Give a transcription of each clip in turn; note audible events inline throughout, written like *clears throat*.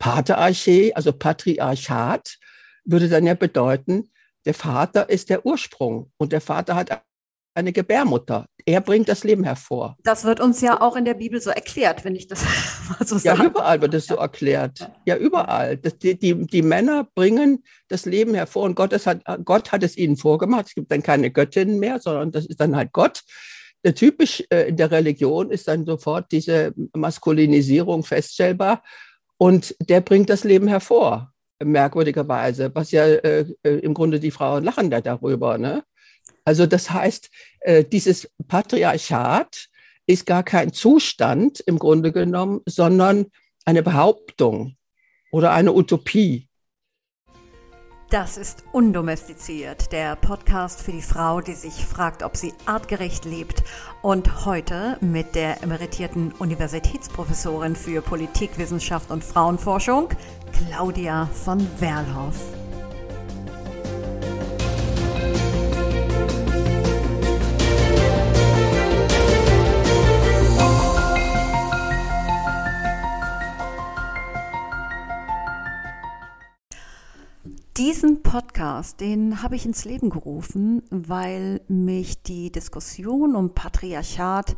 Patriarchie, also Patriarchat, würde dann ja bedeuten, der Vater ist der Ursprung und der Vater hat eine Gebärmutter. Er bringt das Leben hervor. Das wird uns ja auch in der Bibel so erklärt, wenn ich das *laughs* mal so sage. Ja, überall wird es so erklärt. Ja, überall. Das, die, die, die, Männer bringen das Leben hervor und Gott, hat, Gott hat es ihnen vorgemacht. Es gibt dann keine Göttinnen mehr, sondern das ist dann halt Gott. Der typisch äh, in der Religion ist dann sofort diese Maskulinisierung feststellbar und der bringt das Leben hervor, merkwürdigerweise, was ja äh, äh im Grunde die Frauen lachen da darüber. Ne? Also das heißt, äh, dieses Patriarchat ist gar kein Zustand im Grunde genommen, sondern eine Behauptung oder eine Utopie. Das ist Undomestiziert, der Podcast für die Frau, die sich fragt, ob sie artgerecht lebt. Und heute mit der emeritierten Universitätsprofessorin für Politikwissenschaft und Frauenforschung, Claudia von Werlhoff. Diesen Podcast, den habe ich ins Leben gerufen, weil mich die Diskussion um Patriarchat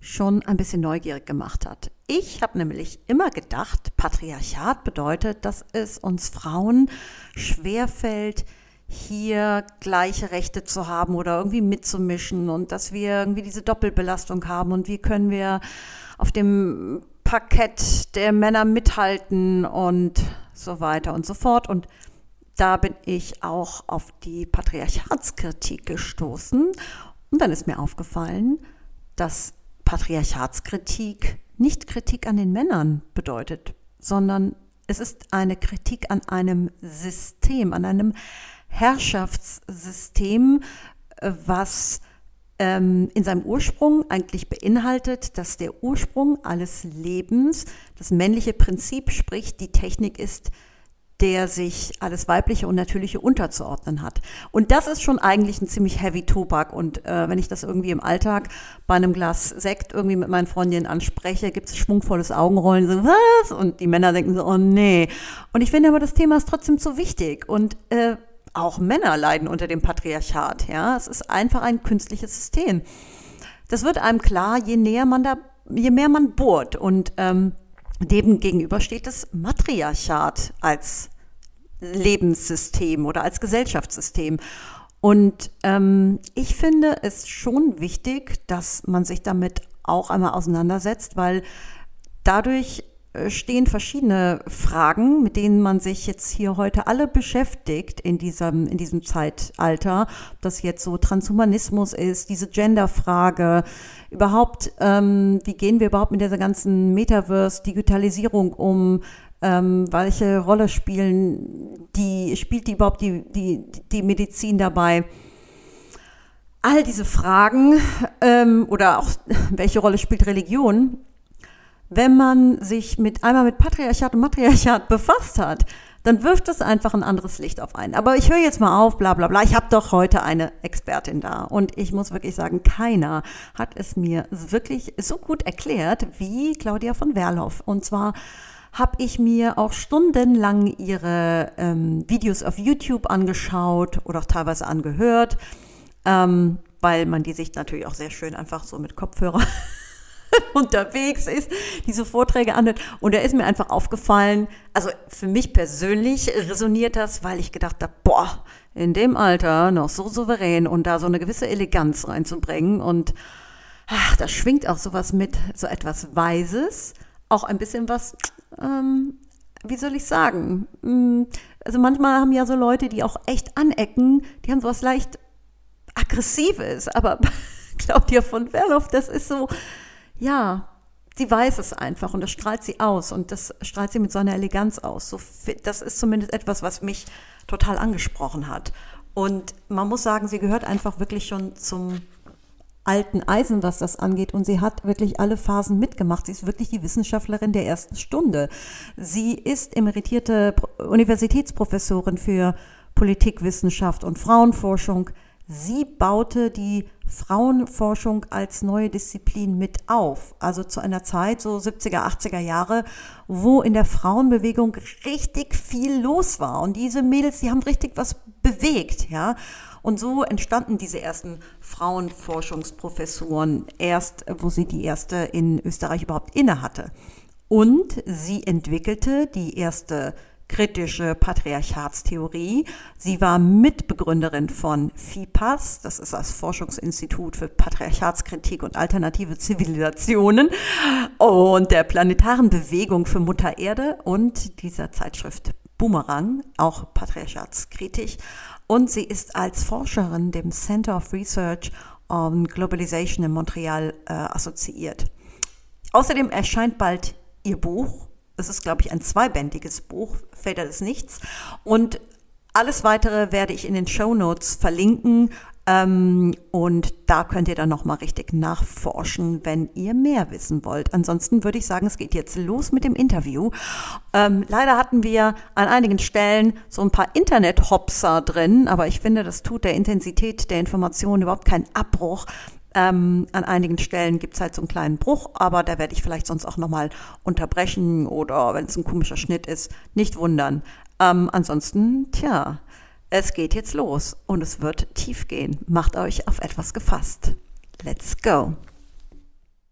schon ein bisschen neugierig gemacht hat. Ich habe nämlich immer gedacht, Patriarchat bedeutet, dass es uns Frauen schwerfällt, hier gleiche Rechte zu haben oder irgendwie mitzumischen und dass wir irgendwie diese Doppelbelastung haben und wie können wir auf dem Parkett der Männer mithalten und so weiter und so fort. Und da bin ich auch auf die Patriarchatskritik gestoßen. Und dann ist mir aufgefallen, dass Patriarchatskritik nicht Kritik an den Männern bedeutet, sondern es ist eine Kritik an einem System, an einem Herrschaftssystem, was ähm, in seinem Ursprung eigentlich beinhaltet, dass der Ursprung alles Lebens, das männliche Prinzip, sprich die Technik ist, der sich alles Weibliche und Natürliche unterzuordnen hat. Und das ist schon eigentlich ein ziemlich heavy Tobak. Und äh, wenn ich das irgendwie im Alltag bei einem Glas Sekt irgendwie mit meinen Freundinnen anspreche, gibt es schwungvolles Augenrollen, so was? Und die Männer denken so, oh nee. Und ich finde aber, das Thema ist trotzdem zu wichtig. Und äh, auch Männer leiden unter dem Patriarchat. Ja, es ist einfach ein künstliches System. Das wird einem klar, je näher man da, je mehr man bohrt. Und ähm, dem gegenüber steht das Matriarchat als Lebenssystem oder als Gesellschaftssystem. Und ähm, ich finde es schon wichtig, dass man sich damit auch einmal auseinandersetzt, weil dadurch stehen verschiedene Fragen, mit denen man sich jetzt hier heute alle beschäftigt in diesem, in diesem Zeitalter. Ob das jetzt so Transhumanismus ist, diese Genderfrage, überhaupt, ähm, wie gehen wir überhaupt mit dieser ganzen Metaverse-Digitalisierung um? Ähm, welche Rolle spielen die, spielt die überhaupt die, die, die Medizin dabei? All diese Fragen ähm, oder auch *laughs* welche Rolle spielt Religion wenn man sich mit einmal mit Patriarchat und Matriarchat befasst hat, dann wirft es einfach ein anderes Licht auf einen. Aber ich höre jetzt mal auf, bla bla bla. Ich habe doch heute eine Expertin da. Und ich muss wirklich sagen, keiner hat es mir wirklich so gut erklärt wie Claudia von Werloff. Und zwar habe ich mir auch stundenlang ihre ähm, Videos auf YouTube angeschaut oder auch teilweise angehört, ähm, weil man die sich natürlich auch sehr schön einfach so mit Kopfhörer *laughs* unterwegs ist, diese Vorträge anhört. Und da ist mir einfach aufgefallen, also für mich persönlich resoniert das, weil ich gedacht habe, boah, in dem Alter noch so souverän und da so eine gewisse Eleganz reinzubringen. Und ach, da schwingt auch sowas mit, so etwas Weises, auch ein bisschen was, ähm, wie soll ich sagen? Hm, also manchmal haben ja so Leute, die auch echt anecken, die haben sowas leicht Aggressives, aber *laughs* Claudia von Werloff, das ist so, ja, sie weiß es einfach und das strahlt sie aus und das strahlt sie mit so einer Eleganz aus. So, das ist zumindest etwas, was mich total angesprochen hat. Und man muss sagen, sie gehört einfach wirklich schon zum alten Eisen, was das angeht. Und sie hat wirklich alle Phasen mitgemacht. Sie ist wirklich die Wissenschaftlerin der ersten Stunde. Sie ist emeritierte Universitätsprofessorin für Politikwissenschaft und Frauenforschung. Sie baute die Frauenforschung als neue Disziplin mit auf. Also zu einer Zeit, so 70er, 80er Jahre, wo in der Frauenbewegung richtig viel los war. Und diese Mädels, die haben richtig was bewegt, ja. Und so entstanden diese ersten Frauenforschungsprofessuren erst, wo sie die erste in Österreich überhaupt inne hatte. Und sie entwickelte die erste kritische Patriarchatstheorie. Sie war Mitbegründerin von FIPAS, das ist das Forschungsinstitut für Patriarchatskritik und alternative Zivilisationen und der planetaren Bewegung für Mutter Erde und dieser Zeitschrift Boomerang, auch patriarchatskritisch. Und sie ist als Forscherin dem Center of Research on Globalization in Montreal äh, assoziiert. Außerdem erscheint bald ihr Buch. Es ist, glaube ich, ein zweibändiges Buch, Väter des Nichts. Und alles weitere werde ich in den Show Notes verlinken. Ähm, und da könnt ihr dann nochmal richtig nachforschen, wenn ihr mehr wissen wollt. Ansonsten würde ich sagen, es geht jetzt los mit dem Interview. Ähm, leider hatten wir an einigen Stellen so ein paar Internet-Hopser drin, aber ich finde, das tut der Intensität der Informationen überhaupt keinen Abbruch. Ähm, an einigen Stellen gibt es halt so einen kleinen Bruch, aber da werde ich vielleicht sonst auch nochmal unterbrechen oder wenn es ein komischer Schnitt ist, nicht wundern. Ähm, ansonsten, tja, es geht jetzt los und es wird tief gehen. Macht euch auf etwas gefasst. Let's go.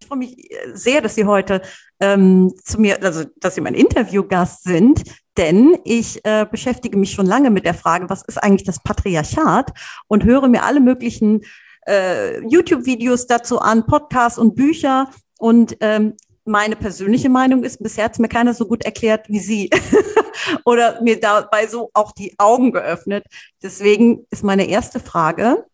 Ich freue mich sehr, dass Sie heute ähm, zu mir, also dass Sie mein Interviewgast sind, denn ich äh, beschäftige mich schon lange mit der Frage, was ist eigentlich das Patriarchat und höre mir alle möglichen äh, YouTube-Videos dazu an, Podcasts und Bücher. Und ähm, meine persönliche Meinung ist, bisher hat es mir keiner so gut erklärt wie Sie *laughs* oder mir dabei so auch die Augen geöffnet. Deswegen ist meine erste Frage,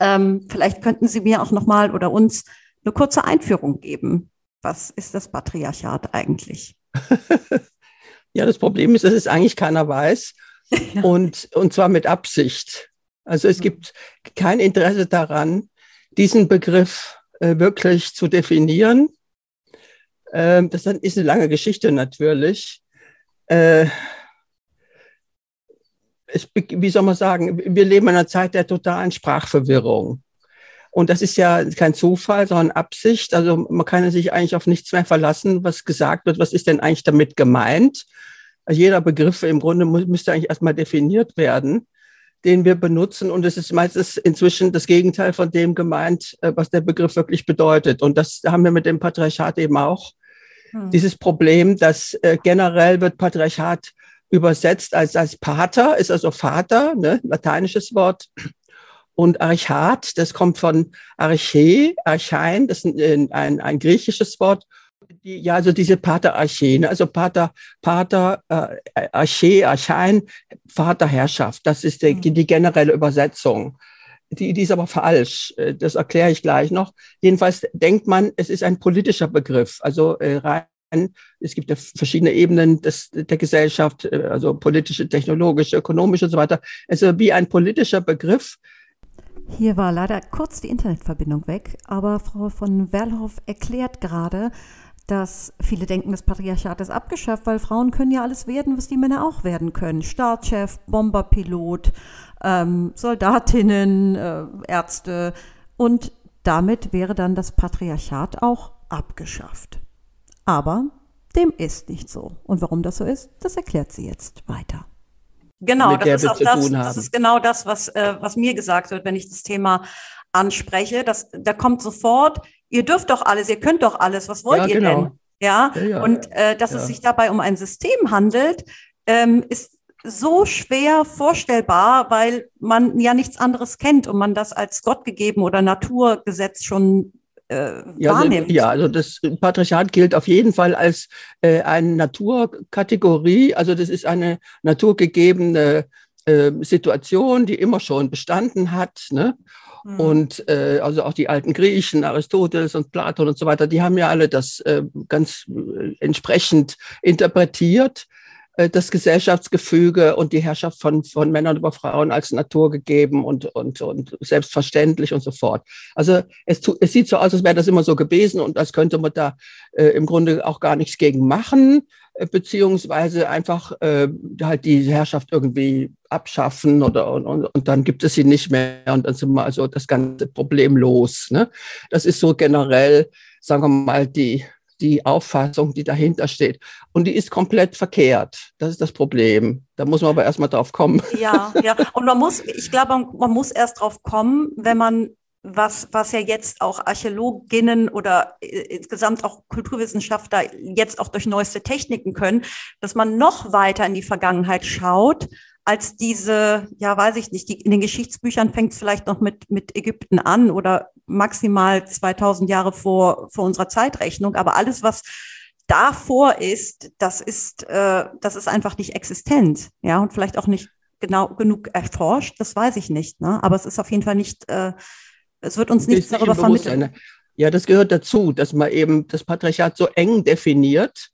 ähm, vielleicht könnten Sie mir auch nochmal oder uns eine kurze Einführung geben. Was ist das Patriarchat eigentlich? *laughs* ja, das Problem ist, dass es eigentlich keiner weiß *laughs* und, und zwar mit Absicht. Also es gibt kein Interesse daran, diesen Begriff äh, wirklich zu definieren. Ähm, das ist eine lange Geschichte natürlich. Äh, es, wie soll man sagen, wir leben in einer Zeit der totalen Sprachverwirrung. Und das ist ja kein Zufall, sondern Absicht. Also man kann sich eigentlich auf nichts mehr verlassen, was gesagt wird. Was ist denn eigentlich damit gemeint? Also jeder Begriff im Grunde müsste eigentlich erstmal definiert werden den wir benutzen. Und es ist meistens inzwischen das Gegenteil von dem gemeint, äh, was der Begriff wirklich bedeutet. Und das haben wir mit dem Patriarchat eben auch. Hm. Dieses Problem, dass äh, generell wird Patriarchat übersetzt als, als Pater, ist also Vater, ne, lateinisches Wort. Und Archat, das kommt von Arche, Archein, das ist ein, ein, ein griechisches Wort die, ja, also diese Pater Arche, ne? also Pater, Pater äh, Arche, Archein, Vaterherrschaft, das ist die, mhm. die generelle Übersetzung. Die, die ist aber falsch, äh, das erkläre ich gleich noch. Jedenfalls denkt man, es ist ein politischer Begriff, also äh, rein es gibt ja verschiedene Ebenen des, der Gesellschaft, äh, also politische, technologische, ökonomische und so weiter. Also wie ein politischer Begriff. Hier war leider kurz die Internetverbindung weg, aber Frau von Werlhoff erklärt gerade, dass viele denken, das Patriarchat ist abgeschafft, weil Frauen können ja alles werden, was die Männer auch werden können. Staatschef, Bomberpilot, ähm, Soldatinnen, äh, Ärzte. Und damit wäre dann das Patriarchat auch abgeschafft. Aber dem ist nicht so. Und warum das so ist, das erklärt sie jetzt weiter. Genau, das ist auch das, das ist genau das, was, äh, was mir gesagt wird, wenn ich das Thema anspreche. Das, da kommt sofort, ihr dürft doch alles, ihr könnt doch alles, was wollt ja, ihr genau. denn? Ja, ja, ja. und äh, dass es sich dabei um ein System handelt, ähm, ist so schwer vorstellbar, weil man ja nichts anderes kennt und man das als Gott gegeben oder Naturgesetz schon äh, ja, also, wahrnimmt. ja, also das Patriarchat gilt auf jeden Fall als äh, eine Naturkategorie. Also das ist eine naturgegebene äh, Situation, die immer schon bestanden hat. Ne? Mhm. Und äh, also auch die alten Griechen, Aristoteles und Platon und so weiter, die haben ja alle das äh, ganz äh, entsprechend interpretiert, äh, das Gesellschaftsgefüge und die Herrschaft von, von Männern über Frauen als Natur gegeben und, und, und selbstverständlich und so fort. Also es, tu, es sieht so aus, als wäre das immer so gewesen und als könnte man da äh, im Grunde auch gar nichts gegen machen, äh, beziehungsweise einfach äh, halt die Herrschaft irgendwie abschaffen oder und, und, und, dann gibt es sie nicht mehr und dann sind wir also das ganze Problem los. Ne? Das ist so generell, sagen wir mal, die, die Auffassung, die dahinter steht. Und die ist komplett verkehrt. Das ist das Problem. Da muss man aber erstmal drauf kommen. Ja, ja. Und man muss, ich glaube, man muss erst drauf kommen, wenn man was, was ja jetzt auch Archäologinnen oder äh, insgesamt auch Kulturwissenschaftler jetzt auch durch neueste Techniken können, dass man noch weiter in die Vergangenheit schaut, als diese, ja, weiß ich nicht, die, in den Geschichtsbüchern fängt es vielleicht noch mit, mit Ägypten an oder maximal 2000 Jahre vor, vor unserer Zeitrechnung. Aber alles, was davor ist, das ist, äh, das ist einfach nicht existent. Ja, und vielleicht auch nicht genau genug erforscht, das weiß ich nicht. Ne? Aber es ist auf jeden Fall nicht, äh, es wird uns nichts darüber vermittelt. Ja, das gehört dazu, dass man eben das Patriarchat so eng definiert.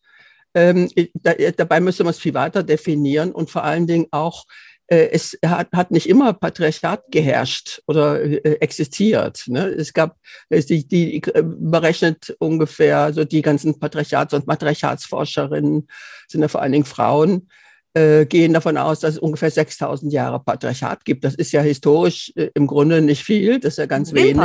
Ähm, da, dabei müsste man es viel weiter definieren und vor allen Dingen auch, äh, es hat, hat nicht immer Patriarchat geherrscht oder äh, existiert. Ne? Es gab, die, die berechnet ungefähr, so die ganzen Patriarchats- und Matriarchatsforscherinnen sind ja vor allen Dingen Frauen, äh, gehen davon aus, dass es ungefähr 6000 Jahre Patriarchat gibt. Das ist ja historisch äh, im Grunde nicht viel, das ist ja ganz wenig.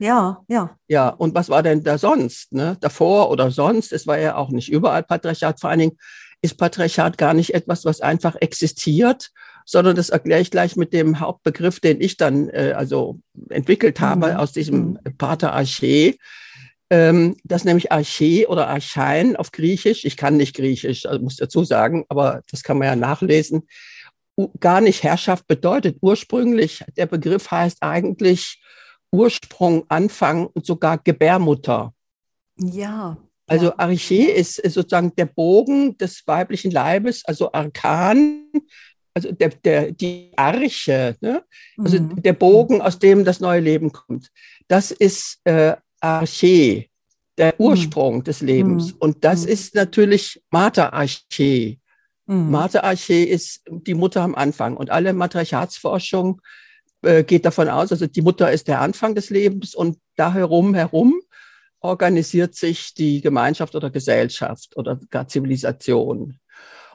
ja, ja. Ja, und was war denn da sonst? Ne? Davor oder sonst? Es war ja auch nicht überall Patriarchat. Vor allen Dingen ist Patriarchat gar nicht etwas, was einfach existiert, sondern das erkläre ich gleich mit dem Hauptbegriff, den ich dann äh, also entwickelt habe mhm. aus diesem mhm. Paterarché ähm, das nämlich Arche oder Archein auf Griechisch, ich kann nicht Griechisch, also muss dazu sagen, aber das kann man ja nachlesen, gar nicht Herrschaft bedeutet. Ursprünglich, der Begriff heißt eigentlich Ursprung, Anfang und sogar Gebärmutter. Ja. Also Arche ist sozusagen der Bogen des weiblichen Leibes, also Arkan, also der, der, die Arche, ne? also mhm. der Bogen, aus dem das neue Leben kommt. Das ist äh, Arche, der mhm. Ursprung mhm. des Lebens. Mhm. Und das mhm. ist natürlich Mater Arche. Mhm. Mater Arche ist die Mutter am Anfang. Und alle Matriarchatsforschung äh, geht davon aus, also die Mutter ist der Anfang des Lebens und da herum, herum organisiert sich die Gemeinschaft oder Gesellschaft oder gar Zivilisation.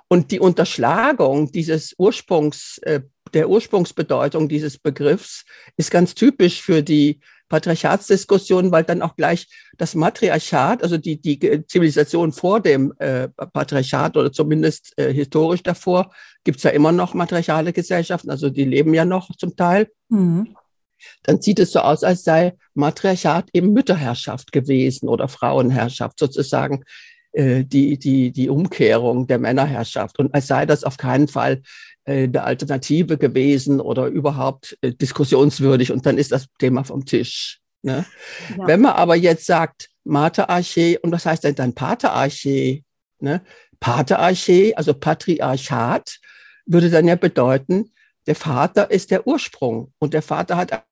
Und die Unterschlagung dieses Ursprungs, äh, der Ursprungsbedeutung dieses Begriffs ist ganz typisch für die Patriarchatsdiskussion, weil dann auch gleich das Matriarchat, also die, die Zivilisation vor dem äh, Patriarchat oder zumindest äh, historisch davor, gibt es ja immer noch matriarchale Gesellschaften, also die leben ja noch zum Teil. Mhm. Dann sieht es so aus, als sei Matriarchat eben Mütterherrschaft gewesen oder Frauenherrschaft, sozusagen äh, die, die, die Umkehrung der Männerherrschaft. Und als sei das auf keinen Fall eine Alternative gewesen oder überhaupt äh, diskussionswürdig und dann ist das Thema vom Tisch. Ne? Ja. Wenn man aber jetzt sagt, Materarche, und was heißt denn dann Paterarche? Ne? Paterarche, also Patriarchat, würde dann ja bedeuten, der Vater ist der Ursprung und der Vater hat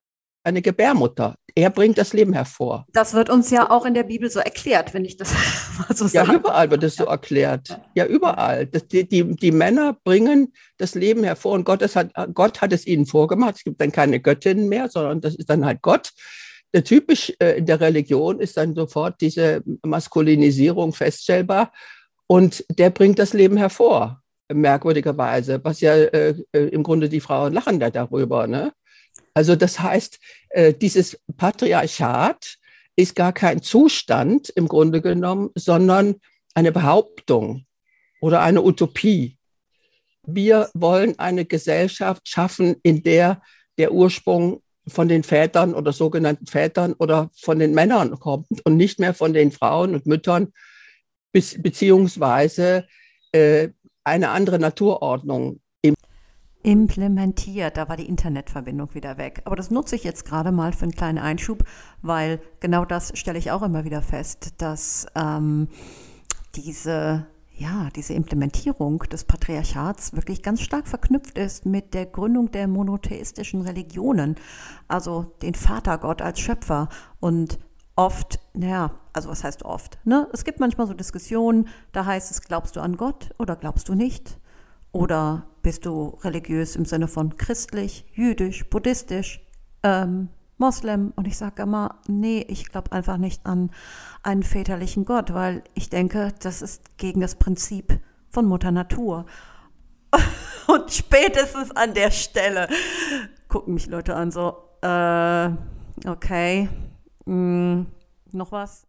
eine Gebärmutter. Er bringt das Leben hervor. Das wird uns ja auch in der Bibel so erklärt, wenn ich das *laughs* mal so sage. Ja, überall wird es so erklärt. Ja, überall. Das, die, die, die, Männer bringen das Leben hervor und Gott, hat, Gott hat es ihnen vorgemacht. Es gibt dann keine Göttinnen mehr, sondern das ist dann halt Gott. Der typisch äh, in der Religion ist dann sofort diese Maskulinisierung feststellbar und der bringt das Leben hervor merkwürdigerweise, was ja äh, äh im Grunde die Frauen lachen da darüber. Ne? Also das heißt, äh, dieses Patriarchat ist gar kein Zustand im Grunde genommen, sondern eine Behauptung oder eine Utopie. Wir wollen eine Gesellschaft schaffen, in der der Ursprung von den Vätern oder sogenannten Vätern oder von den Männern kommt und nicht mehr von den Frauen und Müttern, beziehungsweise äh, eine andere Naturordnung implementiert. Da war die Internetverbindung wieder weg. Aber das nutze ich jetzt gerade mal für einen kleinen Einschub, weil genau das stelle ich auch immer wieder fest, dass ähm, diese ja, diese Implementierung des Patriarchats wirklich ganz stark verknüpft ist mit der Gründung der monotheistischen Religionen, also den Vatergott als Schöpfer und oft, naja, also was heißt oft? Ne? Es gibt manchmal so Diskussionen, da heißt es, glaubst du an Gott oder glaubst du nicht? Oder bist du religiös im Sinne von christlich, jüdisch, buddhistisch, ähm, Moslem? Und ich sage immer, nee, ich glaube einfach nicht an einen väterlichen Gott, weil ich denke, das ist gegen das Prinzip von Mutter Natur. *laughs* Und spätestens an der Stelle gucken mich Leute an, so, äh, okay, hm, noch was?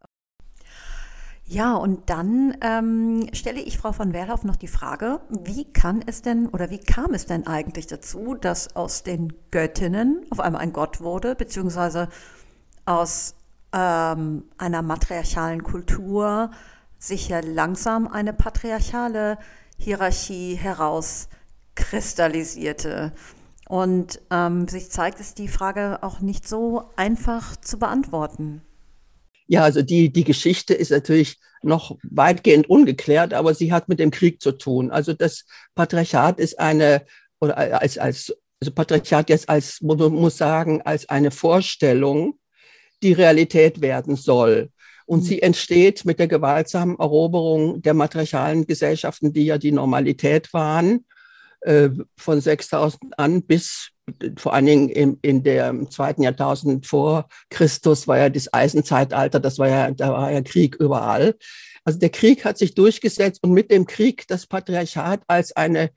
Ja, und dann ähm, stelle ich Frau von Werhoff noch die Frage, wie kann es denn oder wie kam es denn eigentlich dazu, dass aus den Göttinnen auf einmal ein Gott wurde, beziehungsweise aus ähm, einer matriarchalen Kultur sich ja langsam eine patriarchale Hierarchie herauskristallisierte. Und ähm, sich zeigt, ist die Frage auch nicht so einfach zu beantworten. Ja, also die, die Geschichte ist natürlich noch weitgehend ungeklärt, aber sie hat mit dem Krieg zu tun. Also das Patriarchat ist eine, oder als, als also Patriarchat jetzt als, man muss sagen, als eine Vorstellung, die Realität werden soll. Und mhm. sie entsteht mit der gewaltsamen Eroberung der matriarchalen Gesellschaften, die ja die Normalität waren, äh, von 6000 an bis vor allen Dingen im, in der zweiten Jahrtausend vor Christus war ja das Eisenzeitalter, das war ja, da war ja Krieg überall. Also der Krieg hat sich durchgesetzt und mit dem Krieg das Patriarchat als eine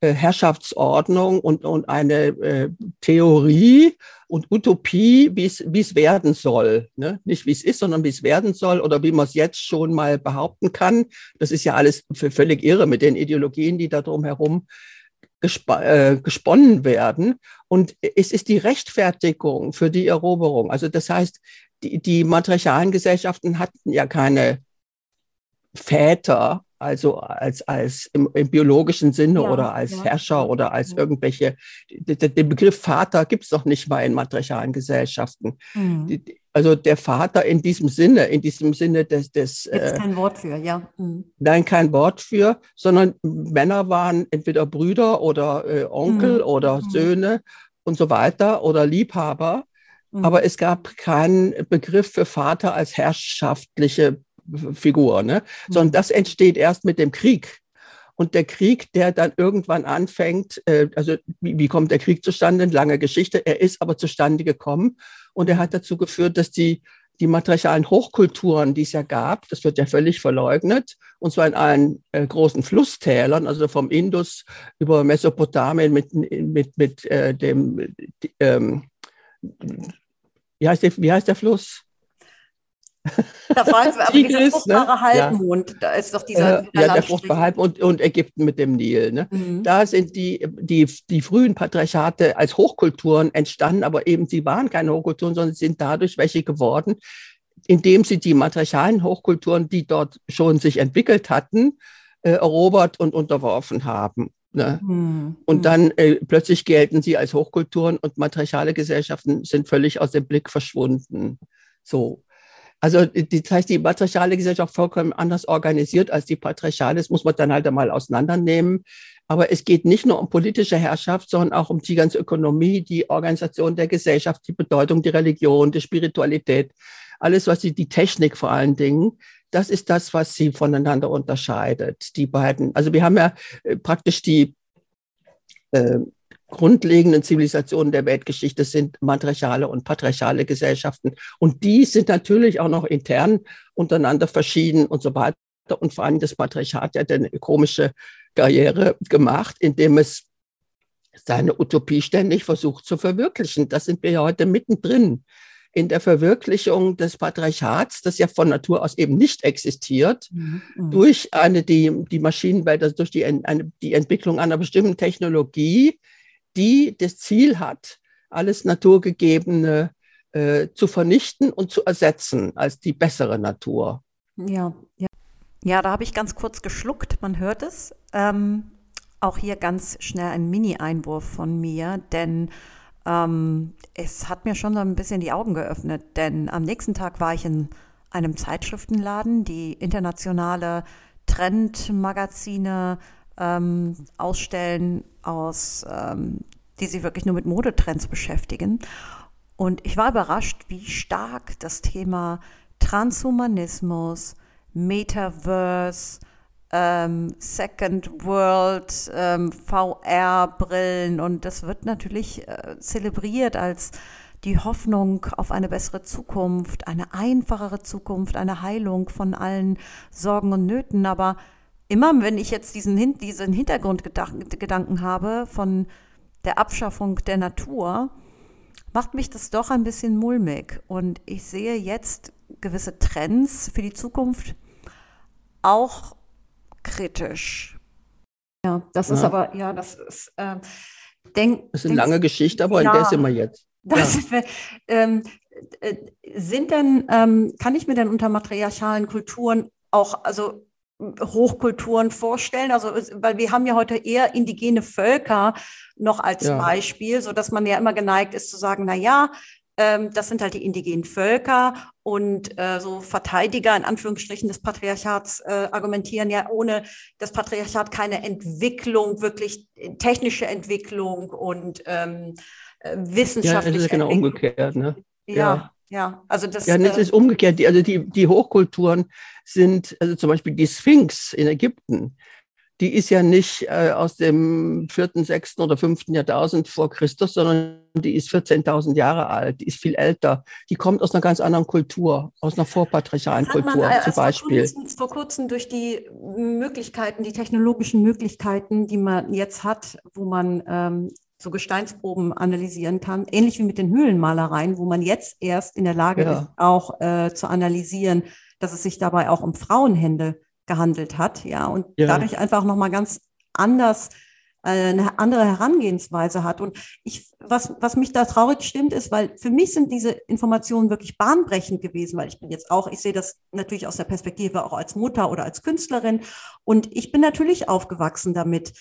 äh, Herrschaftsordnung und, und eine äh, Theorie und Utopie, wie es werden soll. Ne? Nicht wie es ist, sondern wie es werden soll oder wie man es jetzt schon mal behaupten kann. Das ist ja alles völlig irre mit den Ideologien, die da drum herum gesp äh, gesponnen werden. Und es ist die Rechtfertigung für die Eroberung. Also das heißt, die, die matriarchalen Gesellschaften hatten ja keine Väter, also als, als im, im biologischen Sinne ja, oder als ja. Herrscher oder als irgendwelche, den Begriff Vater gibt es doch nicht mal in matriarchalen Gesellschaften. Mhm. Also der Vater in diesem Sinne, in diesem Sinne des... des gibt es äh, kein Wort für, ja. Mhm. Nein, kein Wort für, sondern Männer waren entweder Brüder oder äh, Onkel mhm. oder mhm. Söhne und so weiter oder Liebhaber. Mhm. Aber es gab keinen Begriff für Vater als herrschaftliche Figur, ne? sondern mhm. das entsteht erst mit dem Krieg. Und der Krieg, der dann irgendwann anfängt, äh, also wie, wie kommt der Krieg zustande? Lange Geschichte. Er ist aber zustande gekommen und er hat dazu geführt, dass die, die matriarchalen Hochkulturen, die es ja gab, das wird ja völlig verleugnet, und zwar in allen äh, großen Flusstälern, also vom Indus über Mesopotamien mit, mit, mit äh, dem, ähm, wie, heißt der, wie heißt der Fluss? Da war es aber dieser fruchtbare ne? Halbmond, ja. da ist doch dieser, äh, Ja, der fruchtbare Halbmond und, und Ägypten mit dem Nil. Ne? Mhm. Da sind die, die, die frühen Patriarchate als Hochkulturen entstanden, aber eben sie waren keine Hochkulturen, sondern sind dadurch welche geworden, indem sie die matriarchalen Hochkulturen, die dort schon sich entwickelt hatten, äh, erobert und unterworfen haben. Ne? Mhm. Und mhm. dann äh, plötzlich gelten sie als Hochkulturen und matriarchale Gesellschaften sind völlig aus dem Blick verschwunden. So. Also das heißt, die matriarchale Gesellschaft vollkommen anders organisiert als die patriarchale. Das muss man dann halt einmal auseinandernehmen. Aber es geht nicht nur um politische Herrschaft, sondern auch um die ganze Ökonomie, die Organisation der Gesellschaft, die Bedeutung der Religion, die Spiritualität, alles, was sie, die Technik vor allen Dingen. Das ist das, was sie voneinander unterscheidet, die beiden. Also wir haben ja äh, praktisch die äh, grundlegenden Zivilisationen der Weltgeschichte sind matriarchale und patriarchale Gesellschaften. Und die sind natürlich auch noch intern untereinander verschieden und so weiter. Und vor allem das Patriarchat hat eine komische Karriere gemacht, indem es seine Utopie ständig versucht zu verwirklichen. Das sind wir ja heute mittendrin in der Verwirklichung des Patriarchats, das ja von Natur aus eben nicht existiert, mhm. durch eine, die, die Maschinenwelt, also durch die, eine, die Entwicklung einer bestimmten Technologie, die das Ziel hat, alles Naturgegebene äh, zu vernichten und zu ersetzen als die bessere Natur. Ja, ja. ja da habe ich ganz kurz geschluckt, man hört es. Ähm, auch hier ganz schnell ein Mini-Einwurf von mir, denn ähm, es hat mir schon so ein bisschen die Augen geöffnet, denn am nächsten Tag war ich in einem Zeitschriftenladen, die internationale Trendmagazine ähm, ausstellen, aus, ähm, die sich wirklich nur mit Modetrends beschäftigen. Und ich war überrascht, wie stark das Thema Transhumanismus, Metaverse, ähm, Second World, ähm, VR-Brillen und das wird natürlich äh, zelebriert als die Hoffnung auf eine bessere Zukunft, eine einfachere Zukunft, eine Heilung von allen Sorgen und Nöten. Aber immer, wenn ich jetzt diesen, diesen Hintergrundgedanken habe von der Abschaffung der Natur, macht mich das doch ein bisschen mulmig. Und ich sehe jetzt gewisse Trends für die Zukunft auch kritisch. Ja, das ja. ist aber, ja, das ist, äh, denk, Das ist eine lange Geschichte, aber ja, in der sind wir jetzt. Das, ja. ähm, äh, sind denn, ähm, kann ich mir denn unter matriarchalen Kulturen auch, also Hochkulturen vorstellen? Also, weil wir haben ja heute eher indigene Völker noch als ja. Beispiel, so dass man ja immer geneigt ist zu sagen, na ja, ähm, das sind halt die indigenen Völker und äh, so Verteidiger in Anführungsstrichen des Patriarchats äh, argumentieren ja ohne das Patriarchat keine Entwicklung, wirklich technische Entwicklung und ähm, wissenschaftliche. Ja, das ist genau umgekehrt, ne? Ja. ja. Ja, also das. Ja, das äh, ist umgekehrt. Die, also die, die Hochkulturen sind, also zum Beispiel die Sphinx in Ägypten, die ist ja nicht äh, aus dem vierten, sechsten oder fünften Jahrtausend vor Christus, sondern die ist 14.000 Jahre alt, die ist viel älter. Die kommt aus einer ganz anderen Kultur, aus einer vorpatriarchalen Kultur man, äh, zum Beispiel. Vor kurzem, vor kurzem durch die Möglichkeiten, die technologischen Möglichkeiten, die man jetzt hat, wo man ähm, so Gesteinsproben analysieren kann, ähnlich wie mit den Höhlenmalereien, wo man jetzt erst in der Lage ja. ist, auch äh, zu analysieren, dass es sich dabei auch um Frauenhände gehandelt hat, ja, und ja. dadurch einfach nochmal ganz anders eine andere Herangehensweise hat. Und ich, was, was mich da traurig stimmt, ist, weil für mich sind diese Informationen wirklich bahnbrechend gewesen, weil ich bin jetzt auch, ich sehe das natürlich aus der Perspektive auch als Mutter oder als Künstlerin. Und ich bin natürlich aufgewachsen damit, äh,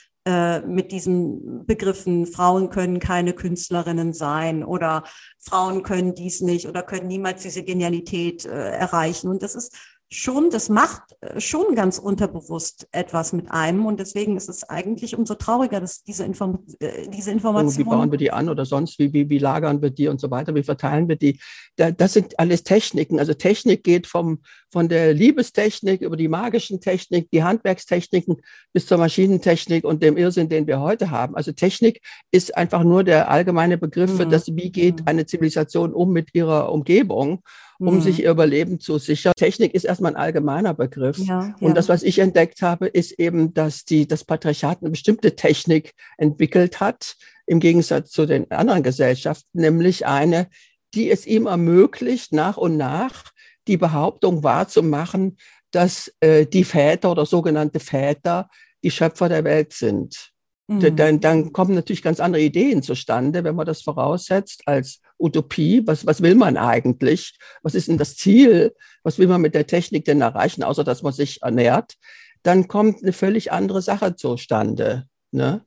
mit diesen Begriffen, Frauen können keine Künstlerinnen sein oder Frauen können dies nicht oder können niemals diese Genialität äh, erreichen. Und das ist schon, das macht äh, schon ganz unterbewusst etwas mit einem. Und deswegen ist es eigentlich umso trauriger, dass diese, Inform äh, diese Informationen. Wie bauen wir die an oder sonst? Wie, wie, wie lagern wir die und so weiter? Wie verteilen wir die? Das sind alles Techniken. Also Technik geht vom, von der Liebestechnik über die magischen Technik, die Handwerkstechniken bis zur Maschinentechnik und dem Irrsinn, den wir heute haben. Also Technik ist einfach nur der allgemeine Begriff für mhm. das, wie geht mhm. eine Zivilisation um mit ihrer Umgebung um mhm. sich ihr Überleben zu sichern. Technik ist erstmal ein allgemeiner Begriff. Ja, und das, was ich entdeckt habe, ist eben, dass die, das Patriarchat eine bestimmte Technik entwickelt hat, im Gegensatz zu den anderen Gesellschaften, nämlich eine, die es ihm ermöglicht, nach und nach die Behauptung wahrzumachen, dass äh, die Väter oder sogenannte Väter die Schöpfer der Welt sind. Mhm. Dann, dann kommen natürlich ganz andere Ideen zustande, wenn man das voraussetzt als Utopie. Was, was will man eigentlich? Was ist denn das Ziel? Was will man mit der Technik denn erreichen, außer dass man sich ernährt? Dann kommt eine völlig andere Sache zustande. Ne?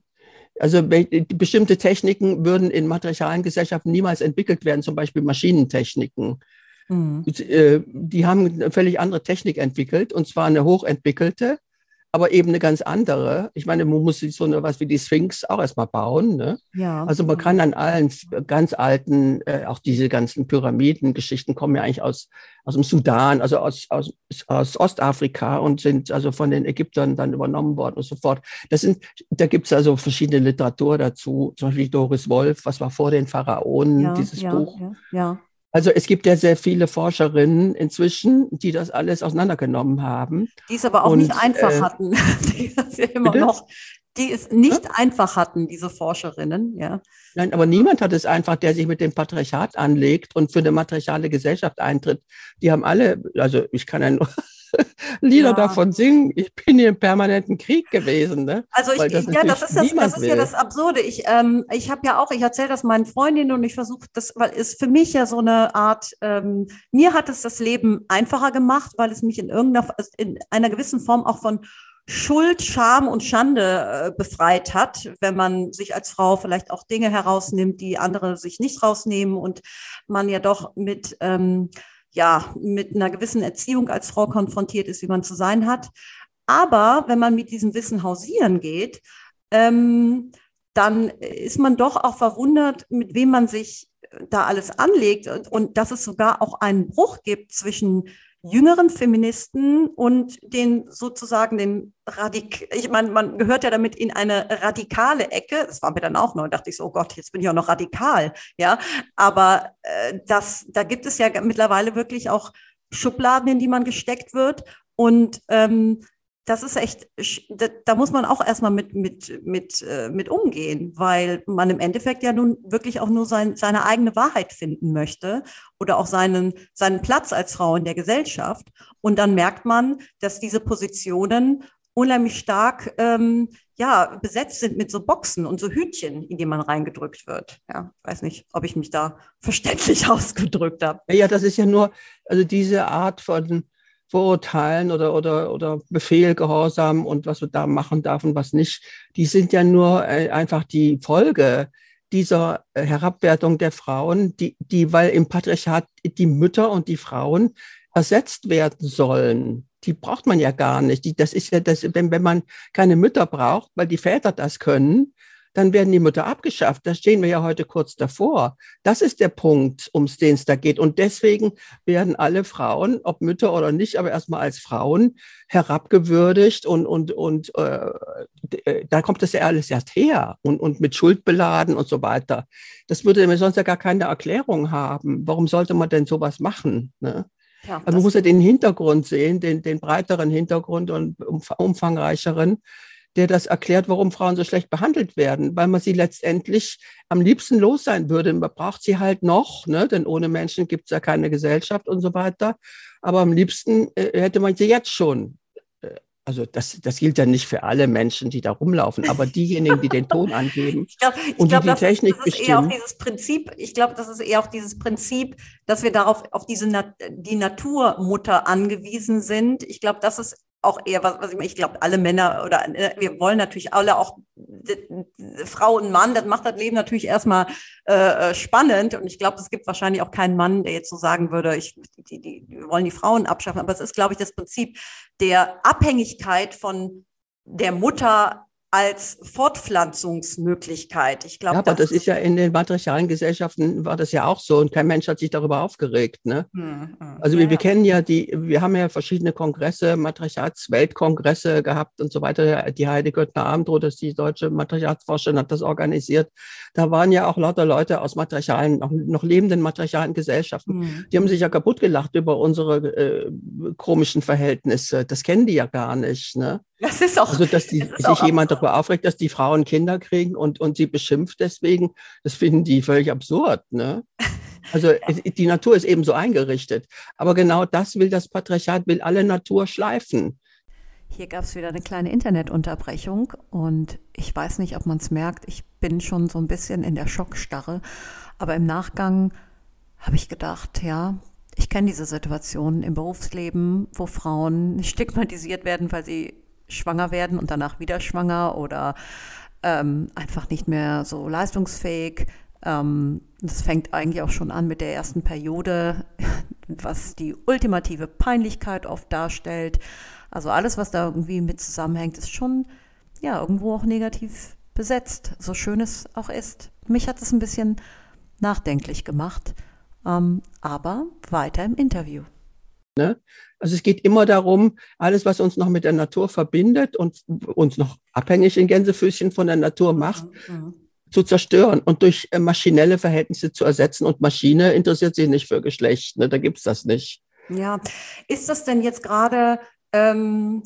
Also bestimmte Techniken würden in matriarchalen Gesellschaften niemals entwickelt werden, zum Beispiel Maschinentechniken. Mhm. Äh, die haben eine völlig andere Technik entwickelt, und zwar eine hochentwickelte, aber eben eine ganz andere. Ich meine, man muss so eine was wie die Sphinx auch erstmal bauen. Ne? Ja. Also man kann an allen ganz alten, äh, auch diese ganzen Pyramidengeschichten kommen ja eigentlich aus, aus dem Sudan, also aus, aus, aus Ostafrika und sind also von den Ägyptern dann übernommen worden und so fort. Das sind, da gibt es also verschiedene Literatur dazu, zum Beispiel Doris Wolf, was war vor den Pharaonen, ja, dieses ja, Buch. Ja, ja. Also es gibt ja sehr viele Forscherinnen inzwischen, die das alles auseinandergenommen haben. Die es aber auch und, nicht einfach äh, hatten. *laughs* die das ja immer noch, die es nicht ja? einfach hatten, diese Forscherinnen, ja. Nein, aber niemand hat es einfach, der sich mit dem Patriarchat anlegt und für eine matriarchale Gesellschaft eintritt. Die haben alle, also ich kann ja nur *laughs* Lieder ja. davon singen. Ich bin hier im permanenten Krieg gewesen. Ne? Also ich, das ja, das ist, das, das ist ja das Absurde. Ich, ähm, ich habe ja auch, ich erzähle das meinen Freundinnen und ich versuche das, weil es für mich ja so eine Art, ähm, mir hat es das Leben einfacher gemacht, weil es mich in irgendeiner, in einer gewissen Form auch von Schuld, Scham und Schande äh, befreit hat, wenn man sich als Frau vielleicht auch Dinge herausnimmt, die andere sich nicht rausnehmen und man ja doch mit ähm, ja, mit einer gewissen Erziehung als Frau konfrontiert ist, wie man zu sein hat. Aber wenn man mit diesem Wissen hausieren geht, ähm, dann ist man doch auch verwundert, mit wem man sich da alles anlegt und, und dass es sogar auch einen Bruch gibt zwischen jüngeren Feministen und den sozusagen den Radik, ich meine, man gehört ja damit in eine radikale Ecke. Das war mir dann auch neu. Dachte ich so, oh Gott, jetzt bin ich auch noch radikal, ja. Aber äh, das, da gibt es ja mittlerweile wirklich auch Schubladen, in die man gesteckt wird. Und ähm, das ist echt, da, da, muss man auch erstmal mit, mit, mit, äh, mit umgehen, weil man im Endeffekt ja nun wirklich auch nur sein, seine eigene Wahrheit finden möchte oder auch seinen, seinen Platz als Frau in der Gesellschaft. Und dann merkt man, dass diese Positionen unheimlich stark ähm, ja, besetzt sind mit so Boxen und so Hütchen, in die man reingedrückt wird. Ja, weiß nicht, ob ich mich da verständlich *laughs* ausgedrückt habe. Ja, das ist ja nur, also diese Art von Vorurteilen oder, oder, oder Befehl, Gehorsam und was man da machen darf und was nicht, die sind ja nur äh, einfach die Folge dieser äh, Herabwertung der Frauen, die, die, weil im Patriarchat die Mütter und die Frauen ersetzt werden sollen. Die braucht man ja gar nicht. Die, das ist ja das, wenn, wenn man keine Mütter braucht, weil die Väter das können, dann werden die Mütter abgeschafft. Da stehen wir ja heute kurz davor. Das ist der Punkt, um den es da geht. Und deswegen werden alle Frauen, ob Mütter oder nicht, aber erstmal als Frauen herabgewürdigt und, und, und äh, äh, da kommt das ja alles erst her und, und mit Schuld beladen und so weiter. Das würde mir sonst ja gar keine Erklärung haben. Warum sollte man denn sowas machen? Ne? Ja, also man muss ja den Hintergrund sehen, den, den breiteren Hintergrund und umfangreicheren der das erklärt, warum Frauen so schlecht behandelt werden, weil man sie letztendlich am liebsten los sein würde. Man braucht sie halt noch, ne? denn ohne Menschen gibt es ja keine Gesellschaft und so weiter. Aber am liebsten äh, hätte man sie jetzt schon. Äh, also das, das gilt ja nicht für alle Menschen, die da rumlaufen, aber diejenigen, die den Ton angeben ich glaub, ich und glaub, die die Technik ist, das ist bestimmen. Eher auch dieses Prinzip, ich glaube, das ist eher auch dieses Prinzip, dass wir darauf auf diese die Naturmutter angewiesen sind. Ich glaube, das ist auch eher, was, was ich meine, ich glaube, alle Männer oder äh, wir wollen natürlich alle auch Frau und Mann, das macht das Leben natürlich erstmal äh, äh, spannend. Und ich glaube, es gibt wahrscheinlich auch keinen Mann, der jetzt so sagen würde, ich, die, die, die wollen die Frauen abschaffen. Aber es ist, glaube ich, das Prinzip der Abhängigkeit von der Mutter als Fortpflanzungsmöglichkeit. Ich glaube, ja, aber das, das ist ja in den patriarchalen Gesellschaften war das ja auch so und kein Mensch hat sich darüber aufgeregt. Ne? Hm, hm. Also wir, wir kennen ja die, wir haben ja verschiedene Kongresse, Matriarchatsweltkongresse gehabt und so weiter. Die Heide Göttner Abendroth, das die deutsche Matriarchatsforscherin, hat das organisiert. Da waren ja auch lauter Leute aus matriarchalen, noch, noch lebenden matriarchalen Gesellschaften. Hm. Die haben sich ja kaputt gelacht über unsere äh, komischen Verhältnisse. Das kennen die ja gar nicht. Ne? Das ist auch. Also, dass die, sich jemand darüber aufregt, dass die Frauen Kinder kriegen und, und sie beschimpft deswegen, das finden die völlig absurd. Ne? *laughs* Also ja. die Natur ist eben so eingerichtet. Aber genau das will das Patriarchat, will alle Natur schleifen. Hier gab es wieder eine kleine Internetunterbrechung und ich weiß nicht, ob man es merkt. Ich bin schon so ein bisschen in der Schockstarre. Aber im Nachgang habe ich gedacht, ja, ich kenne diese Situation im Berufsleben, wo Frauen stigmatisiert werden, weil sie schwanger werden und danach wieder schwanger oder ähm, einfach nicht mehr so leistungsfähig. Ähm, das fängt eigentlich auch schon an mit der ersten Periode, was die ultimative Peinlichkeit oft darstellt. Also alles, was da irgendwie mit zusammenhängt, ist schon ja irgendwo auch negativ besetzt, so schön es auch ist. Mich hat es ein bisschen nachdenklich gemacht, ähm, aber weiter im Interview. Ne? Also es geht immer darum, alles, was uns noch mit der Natur verbindet und uns noch abhängig in Gänsefüßchen von der Natur macht, mhm. mhm. zu zerstören und durch äh, maschinelle Verhältnisse zu ersetzen. Und Maschine interessiert sich nicht für Geschlecht. Ne? Da gibt es das nicht. Ja, ist das denn jetzt gerade ähm,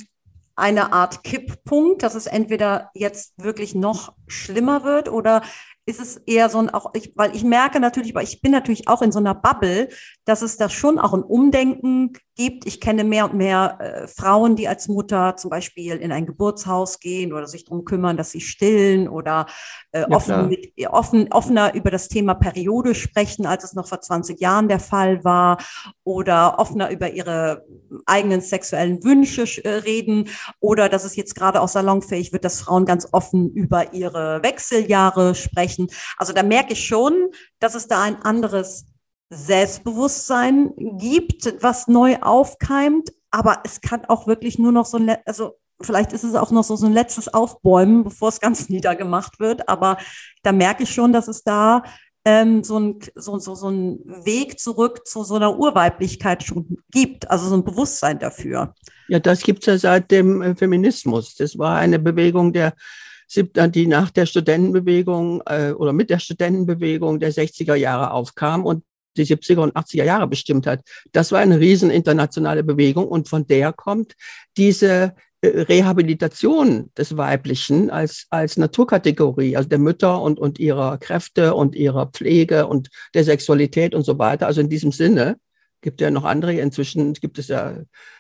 eine Art Kipppunkt, dass es entweder jetzt wirklich noch schlimmer wird oder ist es eher so ein, auch ich, weil ich merke natürlich, weil ich bin natürlich auch in so einer Bubble, dass es da schon auch ein Umdenken gibt. Ich kenne mehr und mehr äh, Frauen, die als Mutter zum Beispiel in ein Geburtshaus gehen oder sich darum kümmern, dass sie stillen oder äh, ja, offen, mit, offen, offener über das Thema Periode sprechen, als es noch vor 20 Jahren der Fall war oder offener über ihre eigenen sexuellen Wünsche äh, reden oder dass es jetzt gerade auch salonfähig wird, dass Frauen ganz offen über ihre Wechseljahre sprechen. Also da merke ich schon, dass es da ein anderes Selbstbewusstsein gibt, was neu aufkeimt. Aber es kann auch wirklich nur noch so ein, also vielleicht ist es auch noch so, so ein letztes Aufbäumen, bevor es ganz *laughs* niedergemacht wird. Aber da merke ich schon, dass es da ähm, so, ein, so, so, so ein Weg zurück zu so einer Urweiblichkeit schon gibt, also so ein Bewusstsein dafür. Ja, das gibt es ja seit dem äh, Feminismus. Das war eine Bewegung der die nach der Studentenbewegung äh, oder mit der Studentenbewegung der 60er Jahre aufkam und die 70er und 80er Jahre bestimmt hat. Das war eine riesen internationale Bewegung und von der kommt diese äh, Rehabilitation des Weiblichen als, als Naturkategorie, also der Mütter und, und ihrer Kräfte und ihrer Pflege und der Sexualität und so weiter. Also in diesem Sinne gibt ja noch andere. Inzwischen gibt es ja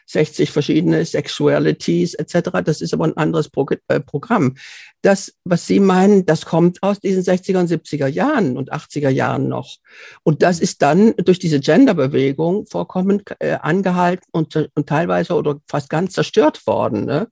60 verschiedene Sexualities etc. Das ist aber ein anderes Pro äh, Programm. Das, was Sie meinen, das kommt aus diesen 60er und 70er Jahren und 80er Jahren noch. Und das ist dann durch diese Genderbewegung vollkommen äh, angehalten und, und teilweise oder fast ganz zerstört worden. Ne?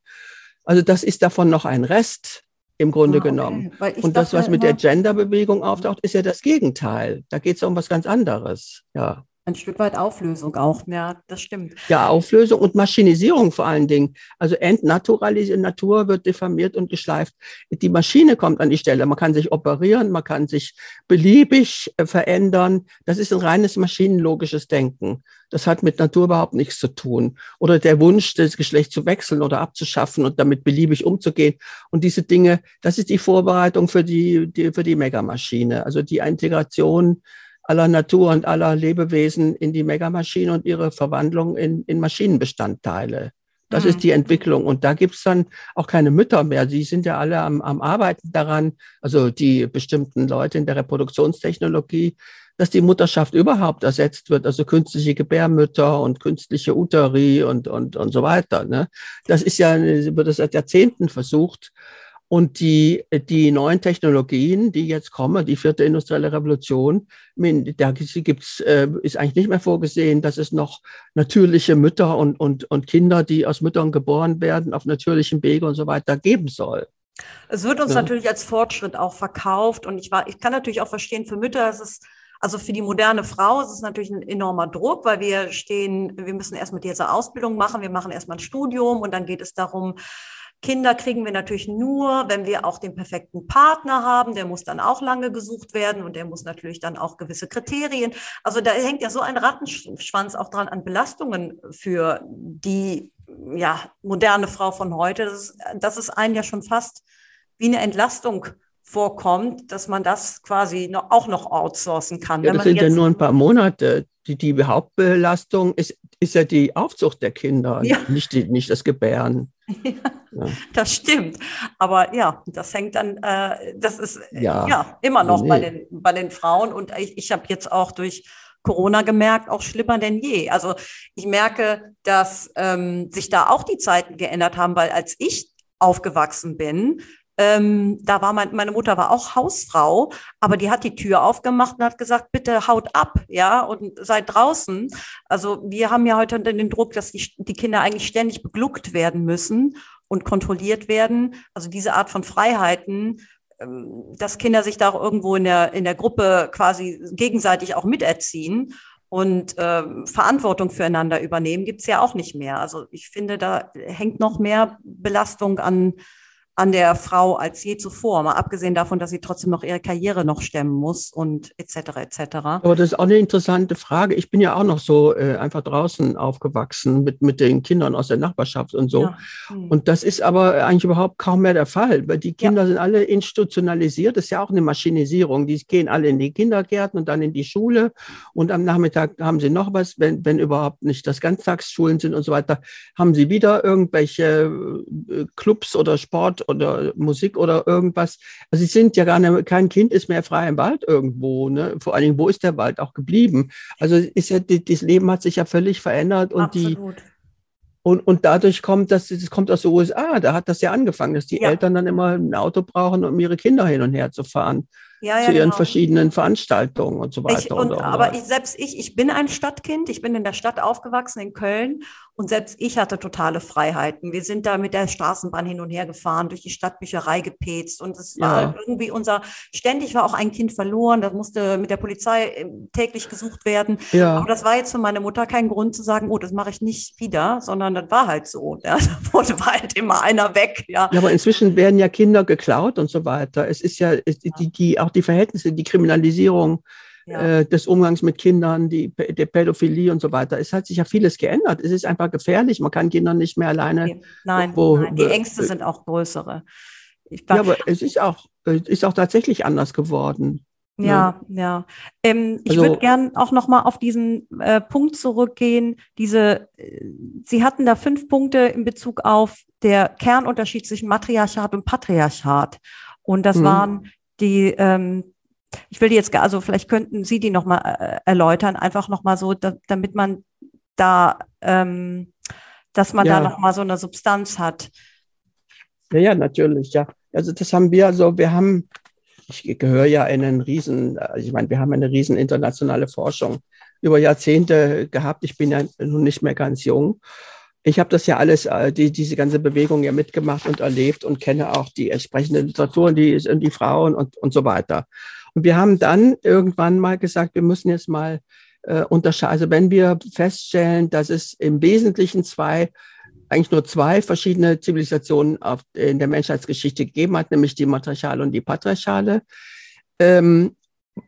Also das ist davon noch ein Rest im Grunde ah, okay. genommen. Und das, was mit der Genderbewegung auftaucht, ist ja das Gegenteil. Da geht es um was ganz anderes. Ja ein Stück weit Auflösung auch. Ja, das stimmt. Ja, Auflösung und Maschinisierung vor allen Dingen. Also entnaturalisiert, Natur wird diffamiert und geschleift. Die Maschine kommt an die Stelle. Man kann sich operieren, man kann sich beliebig äh, verändern. Das ist ein reines maschinenlogisches Denken. Das hat mit Natur überhaupt nichts zu tun. Oder der Wunsch, das Geschlecht zu wechseln oder abzuschaffen und damit beliebig umzugehen. Und diese Dinge, das ist die Vorbereitung für die, die für die Megamaschine. Also die Integration aller Natur und aller Lebewesen in die Megamaschine und ihre Verwandlung in, in Maschinenbestandteile. Das mhm. ist die Entwicklung. Und da gibt's dann auch keine Mütter mehr. Die sind ja alle am, am Arbeiten daran, also die bestimmten Leute in der Reproduktionstechnologie, dass die Mutterschaft überhaupt ersetzt wird, also künstliche Gebärmütter und künstliche Uterie und, und, und so weiter. Ne? Das ist ja, wird das seit Jahrzehnten versucht. Und die, die neuen Technologien, die jetzt kommen, die vierte industrielle Revolution, da gibt's, äh, ist eigentlich nicht mehr vorgesehen, dass es noch natürliche Mütter und, und, und Kinder, die aus Müttern geboren werden, auf natürlichem Wege und so weiter geben soll. Es wird uns ja. natürlich als Fortschritt auch verkauft. Und ich, war, ich kann natürlich auch verstehen, für Mütter ist es also für die moderne Frau ist es natürlich ein enormer Druck, weil wir stehen, wir müssen erst mit dieser Ausbildung machen, wir machen erstmal ein Studium und dann geht es darum, Kinder kriegen wir natürlich nur, wenn wir auch den perfekten Partner haben. Der muss dann auch lange gesucht werden und der muss natürlich dann auch gewisse Kriterien. Also da hängt ja so ein Rattenschwanz auch dran an Belastungen für die ja, moderne Frau von heute, dass, dass es einen ja schon fast wie eine Entlastung vorkommt, dass man das quasi noch, auch noch outsourcen kann. Ja, das sind ja nur ein paar Monate. Die, die Hauptbelastung ist, ist ja die Aufzucht der Kinder, ja. nicht, die, nicht das Gebären. *laughs* Ja, ja. Das stimmt. Aber ja, das hängt dann, äh, das ist ja, ja immer noch nee. bei, den, bei den Frauen. Und ich, ich habe jetzt auch durch Corona gemerkt, auch schlimmer denn je. Also ich merke, dass ähm, sich da auch die Zeiten geändert haben, weil als ich aufgewachsen bin, ähm, da war mein, meine Mutter war auch Hausfrau, aber die hat die Tür aufgemacht und hat gesagt, bitte haut ab, ja, und seid draußen. Also wir haben ja heute den Druck, dass die, die Kinder eigentlich ständig begluckt werden müssen und kontrolliert werden. Also diese Art von Freiheiten, ähm, dass Kinder sich da auch irgendwo in der, in der Gruppe quasi gegenseitig auch miterziehen und äh, Verantwortung füreinander übernehmen, gibt's ja auch nicht mehr. Also ich finde, da hängt noch mehr Belastung an an der Frau als je zuvor, mal abgesehen davon, dass sie trotzdem noch ihre Karriere noch stemmen muss und etc. etc. Aber das ist auch eine interessante Frage. Ich bin ja auch noch so äh, einfach draußen aufgewachsen mit, mit den Kindern aus der Nachbarschaft und so. Ja. Hm. Und das ist aber eigentlich überhaupt kaum mehr der Fall, weil die Kinder ja. sind alle institutionalisiert. Das ist ja auch eine Maschinisierung. Die gehen alle in die Kindergärten und dann in die Schule und am Nachmittag haben sie noch was, wenn, wenn überhaupt nicht das Ganztagsschulen sind und so weiter, haben sie wieder irgendwelche äh, Clubs oder Sport oder Musik oder irgendwas. Also sie sind ja gar nicht, kein Kind ist mehr frei im Wald irgendwo. Ne? Vor allen Dingen, wo ist der Wald auch geblieben? Also ist ja, das Leben hat sich ja völlig verändert und Absolut. die und, und dadurch kommt das, das kommt aus den USA, da hat das ja angefangen, dass die ja. Eltern dann immer ein Auto brauchen, um ihre Kinder hin und her zu fahren ja, ja, zu ihren genau. verschiedenen Veranstaltungen und so weiter. Ich, und, und aber ich, selbst ich, ich bin ein Stadtkind, ich bin in der Stadt aufgewachsen, in Köln. Und selbst ich hatte totale Freiheiten. Wir sind da mit der Straßenbahn hin und her gefahren, durch die Stadtbücherei gepetzt. Und es war ja. irgendwie unser, ständig war auch ein Kind verloren. Das musste mit der Polizei ähm, täglich gesucht werden. Ja. Aber das war jetzt für meine Mutter kein Grund zu sagen, oh, das mache ich nicht wieder, sondern das war halt so. Ja, *laughs* da wurde halt immer einer weg. Ja. ja, aber inzwischen werden ja Kinder geklaut und so weiter. Es ist ja, die, die, auch die Verhältnisse, die Kriminalisierung ja. äh, des Umgangs mit Kindern, die, der Pädophilie und so weiter. Es hat sich ja vieles geändert. Es ist einfach gefährlich. Man kann Kinder nicht mehr alleine. Nein, wo, nein. die Ängste sind auch größere. ja, aber es ist auch, ist auch tatsächlich anders geworden. Ja, ja. ja. Ähm, ich also, würde gern auch noch mal auf diesen äh, Punkt zurückgehen. Diese, äh, Sie hatten da fünf Punkte in Bezug auf der Kernunterschied zwischen Matriarchat und Patriarchat. Und das mhm. waren die, ähm, ich will die jetzt, also vielleicht könnten Sie die noch mal äh, erläutern, einfach noch mal so, da, damit man da, ähm, dass man ja. da noch mal so eine Substanz hat. Ja, ja, natürlich, ja. Also das haben wir, also wir haben ich gehöre ja in einen riesen, ich meine, wir haben eine riesen internationale Forschung über Jahrzehnte gehabt. Ich bin ja nun nicht mehr ganz jung. Ich habe das ja alles, äh, die, diese ganze Bewegung ja mitgemacht und erlebt und kenne auch die entsprechende Literatur und die, und die Frauen und, und so weiter. Und wir haben dann irgendwann mal gesagt, wir müssen jetzt mal äh, unterscheiden. Also wenn wir feststellen, dass es im Wesentlichen zwei eigentlich nur zwei verschiedene Zivilisationen auf, in der Menschheitsgeschichte gegeben hat, nämlich die matriarchale und die patriarchale. Ähm,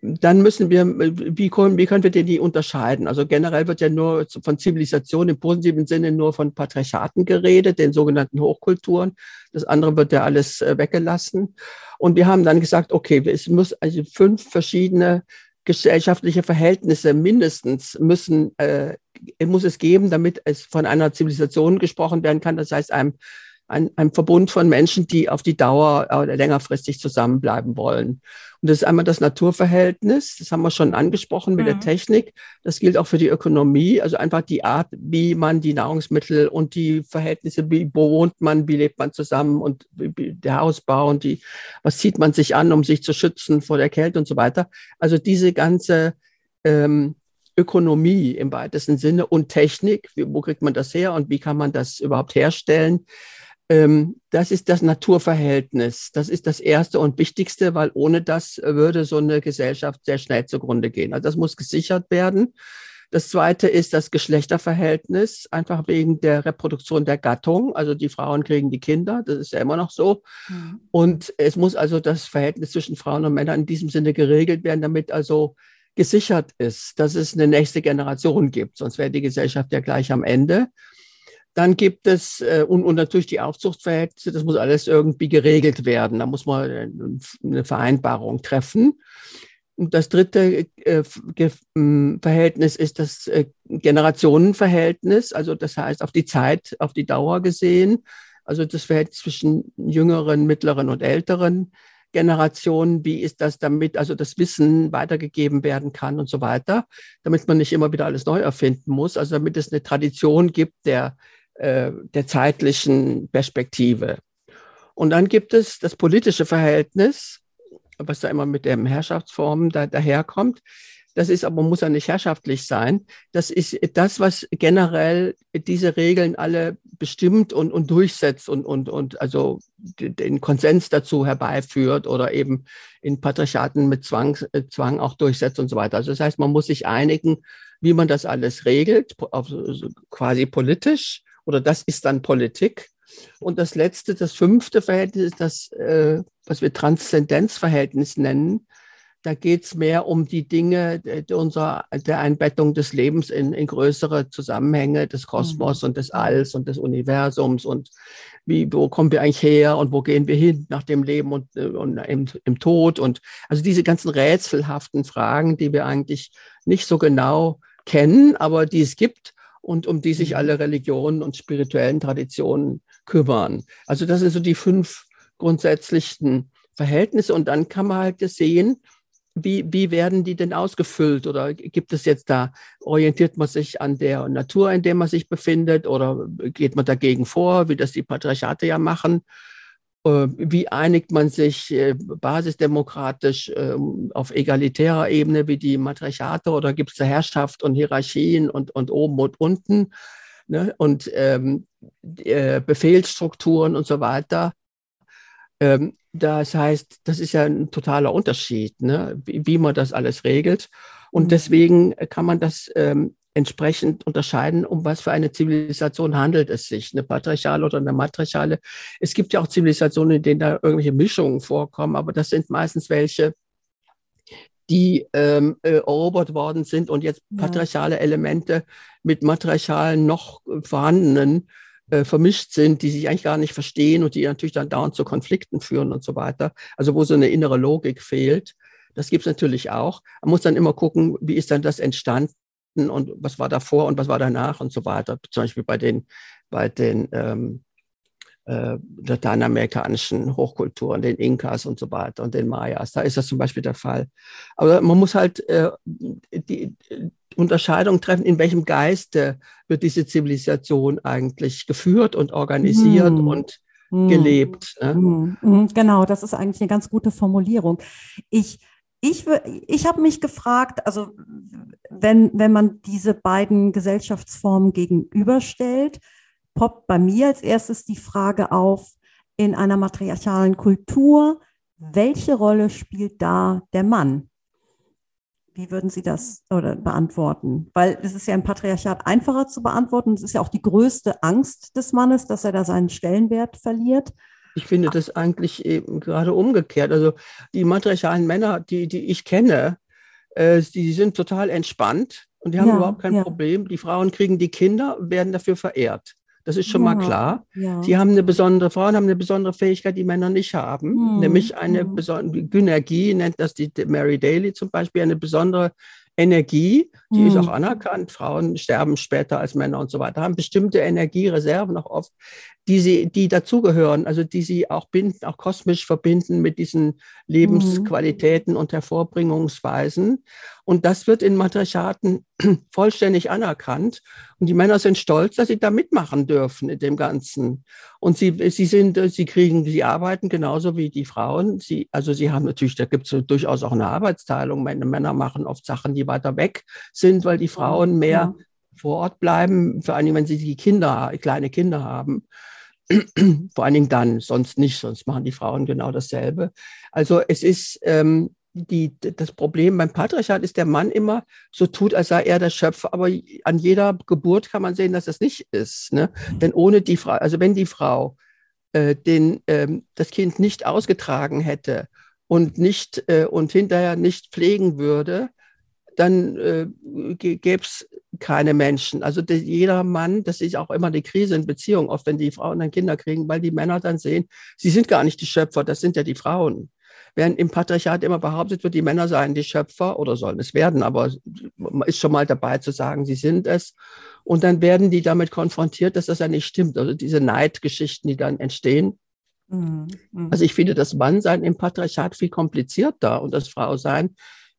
dann müssen wir, wie können, wie können wir denn die unterscheiden? Also generell wird ja nur von Zivilisation im positiven Sinne nur von Patriarchaten geredet, den sogenannten Hochkulturen. Das andere wird ja alles äh, weggelassen. Und wir haben dann gesagt, okay, es muss also fünf verschiedene gesellschaftliche Verhältnisse mindestens müssen, äh, muss es geben, damit es von einer Zivilisation gesprochen werden kann. Das heißt, einem, ein, ein Verbund von Menschen, die auf die Dauer oder längerfristig zusammenbleiben wollen. Und das ist einmal das Naturverhältnis, das haben wir schon angesprochen mit mhm. der Technik. Das gilt auch für die Ökonomie, also einfach die Art, wie man die Nahrungsmittel und die Verhältnisse, wie wohnt man, wie lebt man zusammen und wie, der Hausbau und die, was zieht man sich an, um sich zu schützen vor der Kälte und so weiter. Also diese ganze ähm, Ökonomie im weitesten Sinne und Technik, wo kriegt man das her und wie kann man das überhaupt herstellen? Ähm, das ist das Naturverhältnis. Das ist das Erste und Wichtigste, weil ohne das würde so eine Gesellschaft sehr schnell zugrunde gehen. Also das muss gesichert werden. Das Zweite ist das Geschlechterverhältnis, einfach wegen der Reproduktion der Gattung. Also die Frauen kriegen die Kinder, das ist ja immer noch so. Mhm. Und es muss also das Verhältnis zwischen Frauen und Männern in diesem Sinne geregelt werden, damit also gesichert ist, dass es eine nächste Generation gibt. Sonst wäre die Gesellschaft ja gleich am Ende. Dann gibt es, äh, und, und natürlich die Aufzuchtverhältnisse, das muss alles irgendwie geregelt werden. Da muss man äh, eine Vereinbarung treffen. Und das dritte äh, Verhältnis ist das äh, Generationenverhältnis, also das heißt auf die Zeit, auf die Dauer gesehen, also das Verhältnis zwischen jüngeren, mittleren und älteren Generationen, wie ist das damit, also das Wissen weitergegeben werden kann und so weiter, damit man nicht immer wieder alles neu erfinden muss, also damit es eine Tradition gibt der äh, der zeitlichen Perspektive. Und dann gibt es das politische Verhältnis, was da immer mit den Herrschaftsformen da, daherkommt. Das ist aber muss ja nicht herrschaftlich sein. Das ist das, was generell diese Regeln alle bestimmt und, und durchsetzt und, und, und also den Konsens dazu herbeiführt oder eben in Patriarchaten mit Zwang, äh, Zwang auch durchsetzt und so weiter. Also das heißt, man muss sich einigen, wie man das alles regelt, quasi politisch oder das ist dann Politik. Und das letzte, das fünfte Verhältnis das, äh, was wir Transzendenzverhältnis nennen. Da geht es mehr um die Dinge der, unserer, der Einbettung des Lebens in, in größere Zusammenhänge des Kosmos mhm. und des Alls und des Universums und wie, wo kommen wir eigentlich her und wo gehen wir hin nach dem Leben und, äh, und im, im Tod und also diese ganzen rätselhaften Fragen, die wir eigentlich nicht so genau kennen, aber die es gibt und um die sich mhm. alle Religionen und spirituellen Traditionen kümmern. Also das sind so die fünf grundsätzlichen Verhältnisse und dann kann man halt sehen, wie, wie werden die denn ausgefüllt oder gibt es jetzt da, orientiert man sich an der Natur, in der man sich befindet oder geht man dagegen vor, wie das die Patriarchate ja machen? Äh, wie einigt man sich äh, basisdemokratisch ähm, auf egalitärer Ebene wie die Matriarchate oder gibt es da Herrschaft und Hierarchien und, und oben und unten ne? und ähm, äh, Befehlsstrukturen und so weiter? Ähm, das heißt, das ist ja ein totaler Unterschied, ne? wie, wie man das alles regelt. Und mhm. deswegen kann man das ähm, entsprechend unterscheiden, um was für eine Zivilisation handelt es sich, eine patriarchale oder eine matriarchale. Es gibt ja auch Zivilisationen, in denen da irgendwelche Mischungen vorkommen, aber das sind meistens welche, die ähm, äh, erobert worden sind und jetzt patriarchale Elemente mit matriarchalen noch vorhandenen äh, vermischt sind, die sich eigentlich gar nicht verstehen und die natürlich dann dauernd zu Konflikten führen und so weiter. Also wo so eine innere Logik fehlt. Das gibt es natürlich auch. Man muss dann immer gucken, wie ist dann das entstanden und was war davor und was war danach und so weiter. Zum Beispiel bei den, bei den ähm, äh, lateinamerikanischen Hochkulturen, den Inkas und so weiter und den Mayas. Da ist das zum Beispiel der Fall. Aber man muss halt äh, die Unterscheidung treffen, in welchem Geiste wird diese Zivilisation eigentlich geführt und organisiert hm. und hm. gelebt. Ne? Hm. hm. Genau, das ist eigentlich eine ganz gute Formulierung. Ich ich, ich habe mich gefragt, also wenn, wenn man diese beiden Gesellschaftsformen gegenüberstellt, poppt bei mir als erstes die Frage auf, in einer matriarchalen Kultur, welche Rolle spielt da der Mann? Wie würden Sie das oder beantworten? Weil es ist ja im Patriarchat einfacher zu beantworten. Es ist ja auch die größte Angst des Mannes, dass er da seinen Stellenwert verliert. Ich finde das eigentlich eben gerade umgekehrt. Also die matriarchalen Männer, die, die ich kenne, äh, die sind total entspannt und die haben ja, überhaupt kein ja. Problem. Die Frauen kriegen die Kinder, werden dafür verehrt. Das ist schon ja, mal klar. Sie haben eine besondere, Frauen haben eine besondere Fähigkeit, die Männer nicht haben, hm, nämlich eine hm. besondere Gynergie, nennt das die Mary Daly zum Beispiel, eine besondere Energie, die hm. ist auch anerkannt. Frauen sterben später als Männer und so weiter, haben bestimmte Energiereserven noch oft, die sie, die dazugehören, also die sie auch binden, auch kosmisch verbinden mit diesen Lebensqualitäten mhm. und Hervorbringungsweisen. Und das wird in Matriarchaten *clears throat* vollständig anerkannt. Und die Männer sind stolz, dass sie da mitmachen dürfen in dem Ganzen. Und sie, sie sind, sie kriegen, sie arbeiten genauso wie die Frauen. Sie, also sie haben natürlich, da gibt es durchaus auch eine Arbeitsteilung. Männer machen oft Sachen, die weiter weg sind, weil die Frauen mehr ja. vor Ort bleiben, vor allem wenn sie die Kinder, kleine Kinder haben. *clears throat* Vor allen Dingen dann, sonst nicht, sonst machen die Frauen genau dasselbe. Also es ist ähm, die, das Problem beim Patriarchat ist der Mann immer so tut, als sei er der Schöpfer, aber an jeder Geburt kann man sehen, dass das nicht ist. Ne? Denn ohne die Frau, also wenn die Frau äh, den, ähm, das Kind nicht ausgetragen hätte und nicht äh, und hinterher nicht pflegen würde, dann äh, gäbe es keine Menschen. Also die, jeder Mann, das ist auch immer die Krise in Beziehungen, oft wenn die Frauen dann Kinder kriegen, weil die Männer dann sehen, sie sind gar nicht die Schöpfer, das sind ja die Frauen. Während im Patriarchat immer behauptet wird, die Männer seien die Schöpfer oder sollen es werden, aber man ist schon mal dabei zu sagen, sie sind es. Und dann werden die damit konfrontiert, dass das ja nicht stimmt. Also diese Neidgeschichten, die dann entstehen. Mhm. mhm. Also ich finde das Mannsein im Patriarchat viel komplizierter und das Frausein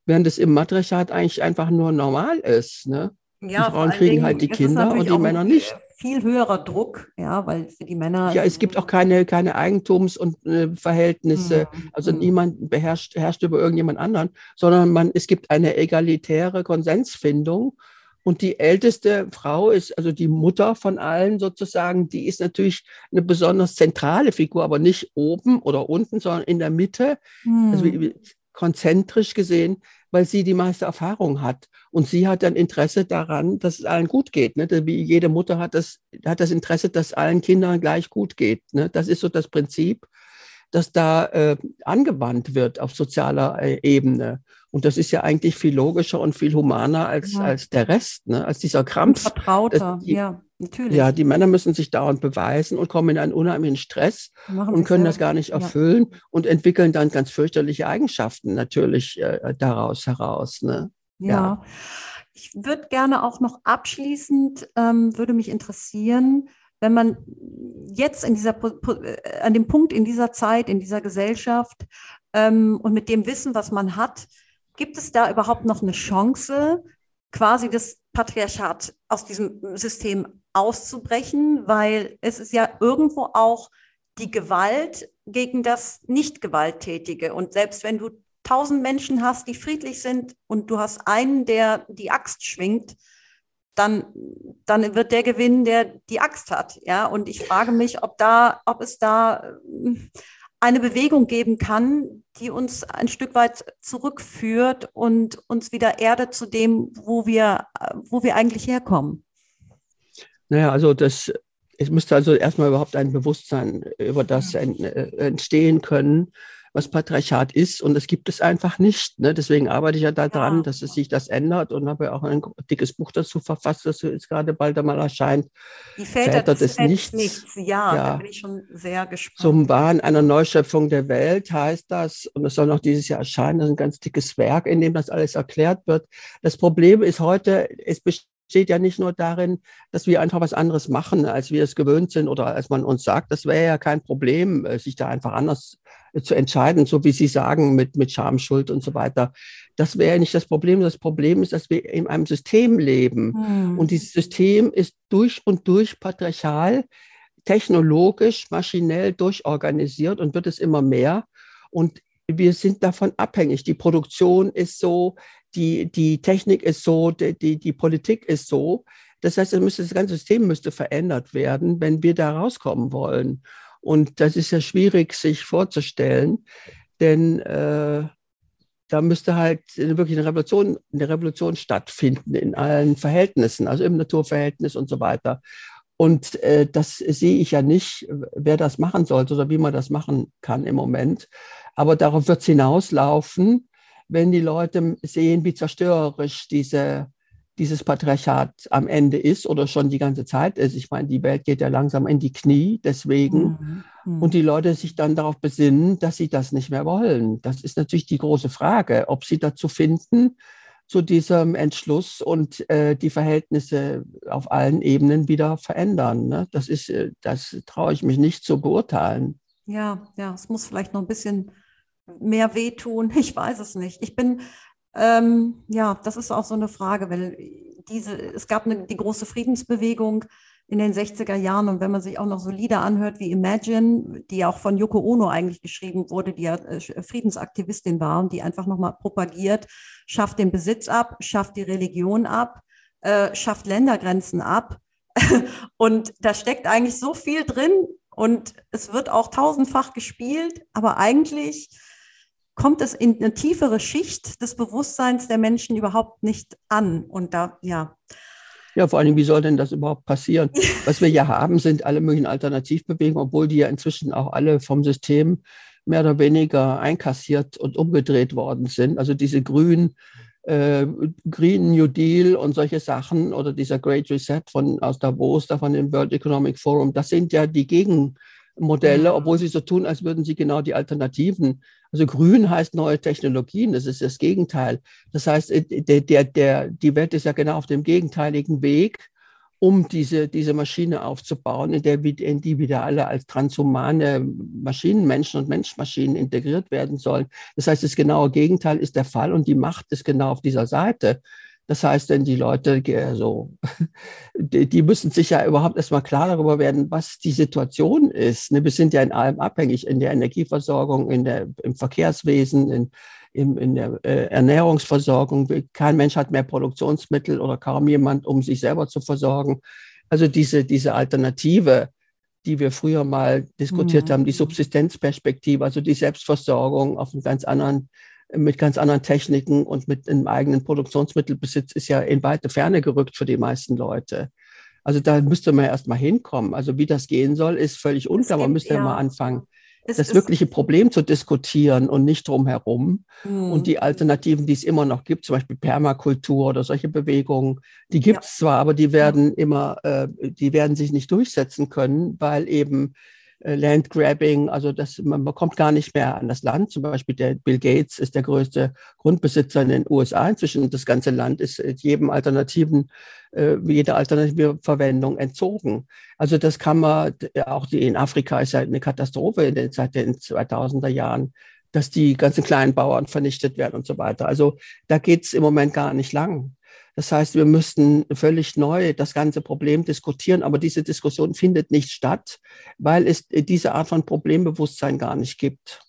während es im Matriarchat eigentlich einfach nur normal ist. Ne? Ja, die Frauen kriegen halt die Kinder und die Männer nicht. Viel höherer Druck, ja, weil für die Männer. Ja, es gibt auch keine, keine Eigentums- und äh, Verhältnisse. Mhm. Also mhm. niemand beherrscht herrscht über irgendjemand anderen, sondern man, es gibt eine egalitäre Konsensfindung. Und die älteste Frau ist, also die Mutter von allen sozusagen, die ist natürlich eine besonders zentrale Figur, aber nicht oben oder unten, sondern in der Mitte. Mhm. Also konzentrisch gesehen weil sie die meiste Erfahrung hat. Und sie hat dann Interesse daran, dass es allen gut geht. Ne? Wie jede Mutter hat das, hat das Interesse, dass allen Kindern gleich gut geht. Ne? Das ist so das Prinzip, das da äh, angewandt wird auf sozialer äh, Ebene. Und das ist ja eigentlich viel logischer und viel humaner als, ja. als der Rest, ne? als dieser Krampf. Und vertrauter, die, ja, natürlich. Ja, die Männer müssen sich dauernd beweisen und kommen in einen unheimlichen Stress und können das gar nicht erfüllen ja. und entwickeln dann ganz fürchterliche Eigenschaften natürlich äh, daraus heraus. Ne? ja. ja. Ich würde gerne auch noch abschließend, ähm, würde mich interessieren, wenn man jetzt in dieser, äh, an dem Punkt in dieser Zeit, in dieser Gesellschaft ähm, und mit dem Wissen, was man hat, Gibt es da überhaupt noch eine Chance, quasi das Patriarchat aus diesem System auszubrechen? Weil es ist ja irgendwo auch die Gewalt gegen das Nicht-Gewalttätige. Und selbst wenn du tausend Menschen hast, die friedlich sind und du hast einen, der die Axt schwingt, dann, dann wird der gewinnen, der die Axt hat. Ja, und ich frage mich, ob da, ob es da eine Bewegung geben kann, die uns ein Stück weit zurückführt und uns wieder erdet zu dem, wo wir, wo wir eigentlich herkommen. Naja, also das, es müsste also erstmal überhaupt ein Bewusstsein über das entstehen können. was Patriarchat ist und das gibt es einfach nicht. Ne? Deswegen arbeite ich ja daran, ja. dass es sich das ändert und habe ja auch ein dickes Buch dazu verfasst, das jetzt gerade bald einmal erscheint. Die Väter, Väter des, des Nichts. Nichts. Ja, ja, da bin ich schon sehr gespannt. Zum Wahn einer Neuschöpfung der Welt heißt das und es soll noch dieses Jahr erscheinen. Das ist ein ganz dickes Werk, in dem das alles erklärt wird. Das Problem ist heute, es besteht besteht ja nicht nur darin, dass wir einfach was anderes machen, als wir es gewöhnt sind oder als man uns sagt. Das wäre ja kein Problem, äh, sich da einfach anders äh, zu entscheiden, so wie Sie sagen, mit, mit Scham, Schuld und so weiter. Das wäre ja nicht das Problem. Das Problem ist, dass wir in einem System leben. Hm. Und dieses System ist durch und durch patriarchal, technologisch, maschinell durchorganisiert und wird es immer mehr. Und wir sind davon abhängig. Die Produktion ist so, die, die Technik ist so, die, die Politik ist so. Das heißt, das, müsste, das ganze System müsste verändert werden, wenn wir da rauskommen wollen. Und das ist ja schwierig, sich vorzustellen, denn äh, da müsste halt wirklich eine Revolution, eine Revolution stattfinden in allen Verhältnissen, also im Naturverhältnis und so weiter. Und äh, das sehe ich ja nicht, wer das machen sollte oder wie man das machen kann im Moment. Aber darauf wird es hinauslaufen, wenn die Leute sehen, wie zerstörerisch diese, dieses Patriarchat am Ende ist oder schon die ganze Zeit ist. Ich meine, die Welt geht ja langsam in die Knie, deswegen. Mhm. Mhm. Und die Leute sich dann darauf besinnen, dass sie das nicht mehr wollen. Das ist natürlich die große Frage, ob sie dazu finden, zu diesem Entschluss und äh, die Verhältnisse auf allen Ebenen wieder verändern. Ne? Das ist, äh, das traue ich mich nicht zu beurteilen. Ja, ja, es muss vielleicht noch ein bisschen mehr wehtun? *laughs* Ich weiß es nicht. Ich bin, ähm, ja, das ist auch so eine Frage, weil diese, es gab eine, die große Friedensbewegung in den 60er Jahren und wenn man sich auch noch so Lieder anhört wie Imagine, die auch von Yoko Ono eigentlich geschrieben wurde, die ja äh, Friedensaktivistin war und die einfach nochmal propagiert, schafft den Besitz ab, schafft die Religion ab, äh, schafft Ländergrenzen ab. *laughs* und da steckt eigentlich so viel drin und es wird auch tausendfach gespielt, aber eigentlich kommt es in eine tiefere Schicht des Bewusstseins der Menschen überhaupt nicht an. Und da, ja. Ja, vor allem, wie soll denn das überhaupt passieren? *laughs* Was wir ja haben, sind alle möglichen Alternativbewegungen, obwohl die ja inzwischen auch alle vom System mehr oder weniger einkassiert und umgedreht worden sind. Also diese grünen äh, Green New Deal und solche Sachen oder dieser Great Reset von aus Davos, da von dem World Economic Forum, das sind ja die Gegenmodelle, obwohl sie so tun, als würden sie genau die Alternativen also grün heißt neue Technologien, das ist das Gegenteil. Das heißt, äh, der, der, der, die Welt ist ja genau auf dem gegenteiligen Weg, um diese, diese Maschine aufzubauen, in, der, in die wieder alle als transhumane Maschinen, Menschen und Menschmaschinen integriert werden sollen. Das heißt, das genaue Gegenteil ist der Fall und die Macht ist genau auf dieser Seite. Das heißt, denn die Leute, so, *laughs* die, müssen sich ja überhaupt erstmal klar darüber werden, was die Situation ist. Ne, wir sind ja in allem abhängig, in der Energieversorgung, in der, im Verkehrswesen, in, in, in der äh, Ernährungsversorgung. Kein Mensch hat mehr Produktionsmittel oder kaum jemand, um sich selber zu versorgen. Also diese, diese Alternative, die wir früher mal diskutiert mhm. haben, die Subsistenzperspektive, also die Selbstversorgung auf einem ganz anderen mit ganz anderen Techniken und mit einem eigenen Produktionsmittelbesitz ist ja in weite Ferne gerückt für die meisten Leute. Also da müsste man erst mal hinkommen. Also wie das gehen soll, ist völlig unklar. Man müsste ja mal anfangen, es das wirkliche Problem zu diskutieren und nicht drumherum. Mhm. Und die Alternativen, die es immer noch gibt, zum Beispiel Permakultur oder solche Bewegungen, die gibt es ja. zwar, aber die werden immer, äh, die werden sich nicht durchsetzen können, weil eben Landgrabbing, also das, man bekommt gar nicht mehr an das Land. Zum Beispiel der Bill Gates ist der größte Grundbesitzer in den USA inzwischen. Das ganze Land ist jedem alternativen, äh, jeder alternative Verwendung entzogen. Also das kann man, auch die in Afrika ist ja eine Katastrophe in den, seit den 2000er Jahren dass die ganzen kleinen Bauern vernichtet werden und so weiter. Also da geht's im Moment gar nicht lang. Das heißt, wir müssten völlig neu das ganze Problem diskutieren, aber diese Diskussion findet nicht statt, weil es diese Art von Problembewusstsein gar nicht gibt.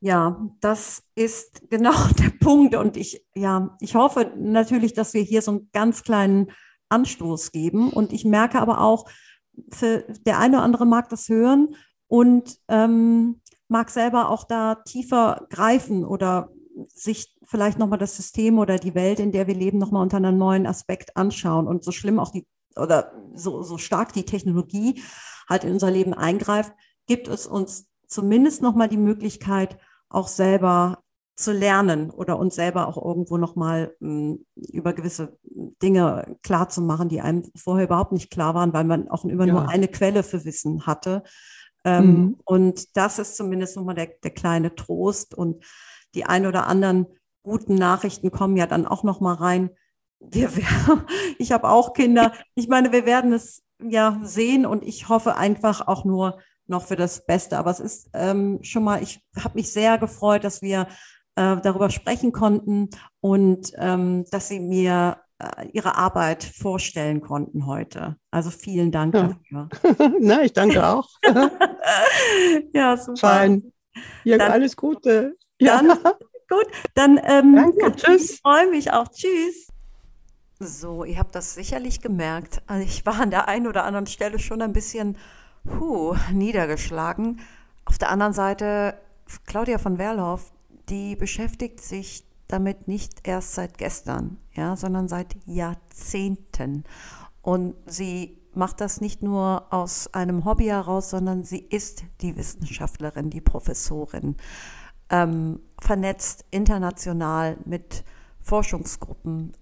Ja, das ist genau *laughs* der Punkt. Und ich, ja, ich hoffe natürlich, dass wir hier so einen ganz kleinen Anstoß geben. Und ich merke aber auch, der eine oder andere mag das hören und ähm, mag selber auch da tiefer greifen oder sich vielleicht nochmal das System oder die Welt, in der wir leben, nochmal unter einem neuen Aspekt anschauen. Und so schlimm auch die oder so, so stark die Technologie halt in unser Leben eingreift, gibt es uns zumindest nochmal die Möglichkeit, auch selber zu lernen oder uns selber auch irgendwo nochmal hm, über gewisse Dinge klar zu machen, die einem vorher überhaupt nicht klar waren, weil man auch immer ja. nur eine Quelle für Wissen hatte. Ähm, mhm. Und das ist zumindest nochmal der, der kleine Trost. Und die ein oder anderen guten Nachrichten kommen ja dann auch nochmal rein. Wir, *laughs* wir, ich habe auch Kinder. Ich meine, wir werden es ja sehen und ich hoffe einfach auch nur noch für das Beste. Aber es ist ähm, schon mal, ich habe mich sehr gefreut, dass wir äh, darüber sprechen konnten und ähm, dass Sie mir äh, Ihre Arbeit vorstellen konnten heute. Also vielen Dank ja. dafür. *laughs* Na, ich danke auch. *laughs* ja, super. Fein. Ja, dann, alles Gute. Ja. Dann, gut, dann ähm, danke, ja, tschüss. Ich freue mich auch. Tschüss. So, ihr habt das sicherlich gemerkt. Also ich war an der einen oder anderen Stelle schon ein bisschen puh, niedergeschlagen. Auf der anderen Seite, Claudia von Werlhoff, die beschäftigt sich damit nicht erst seit gestern, ja, sondern seit Jahrzehnten. Und sie macht das nicht nur aus einem Hobby heraus, sondern sie ist die Wissenschaftlerin, die Professorin, ähm, vernetzt international mit Forschungsgruppen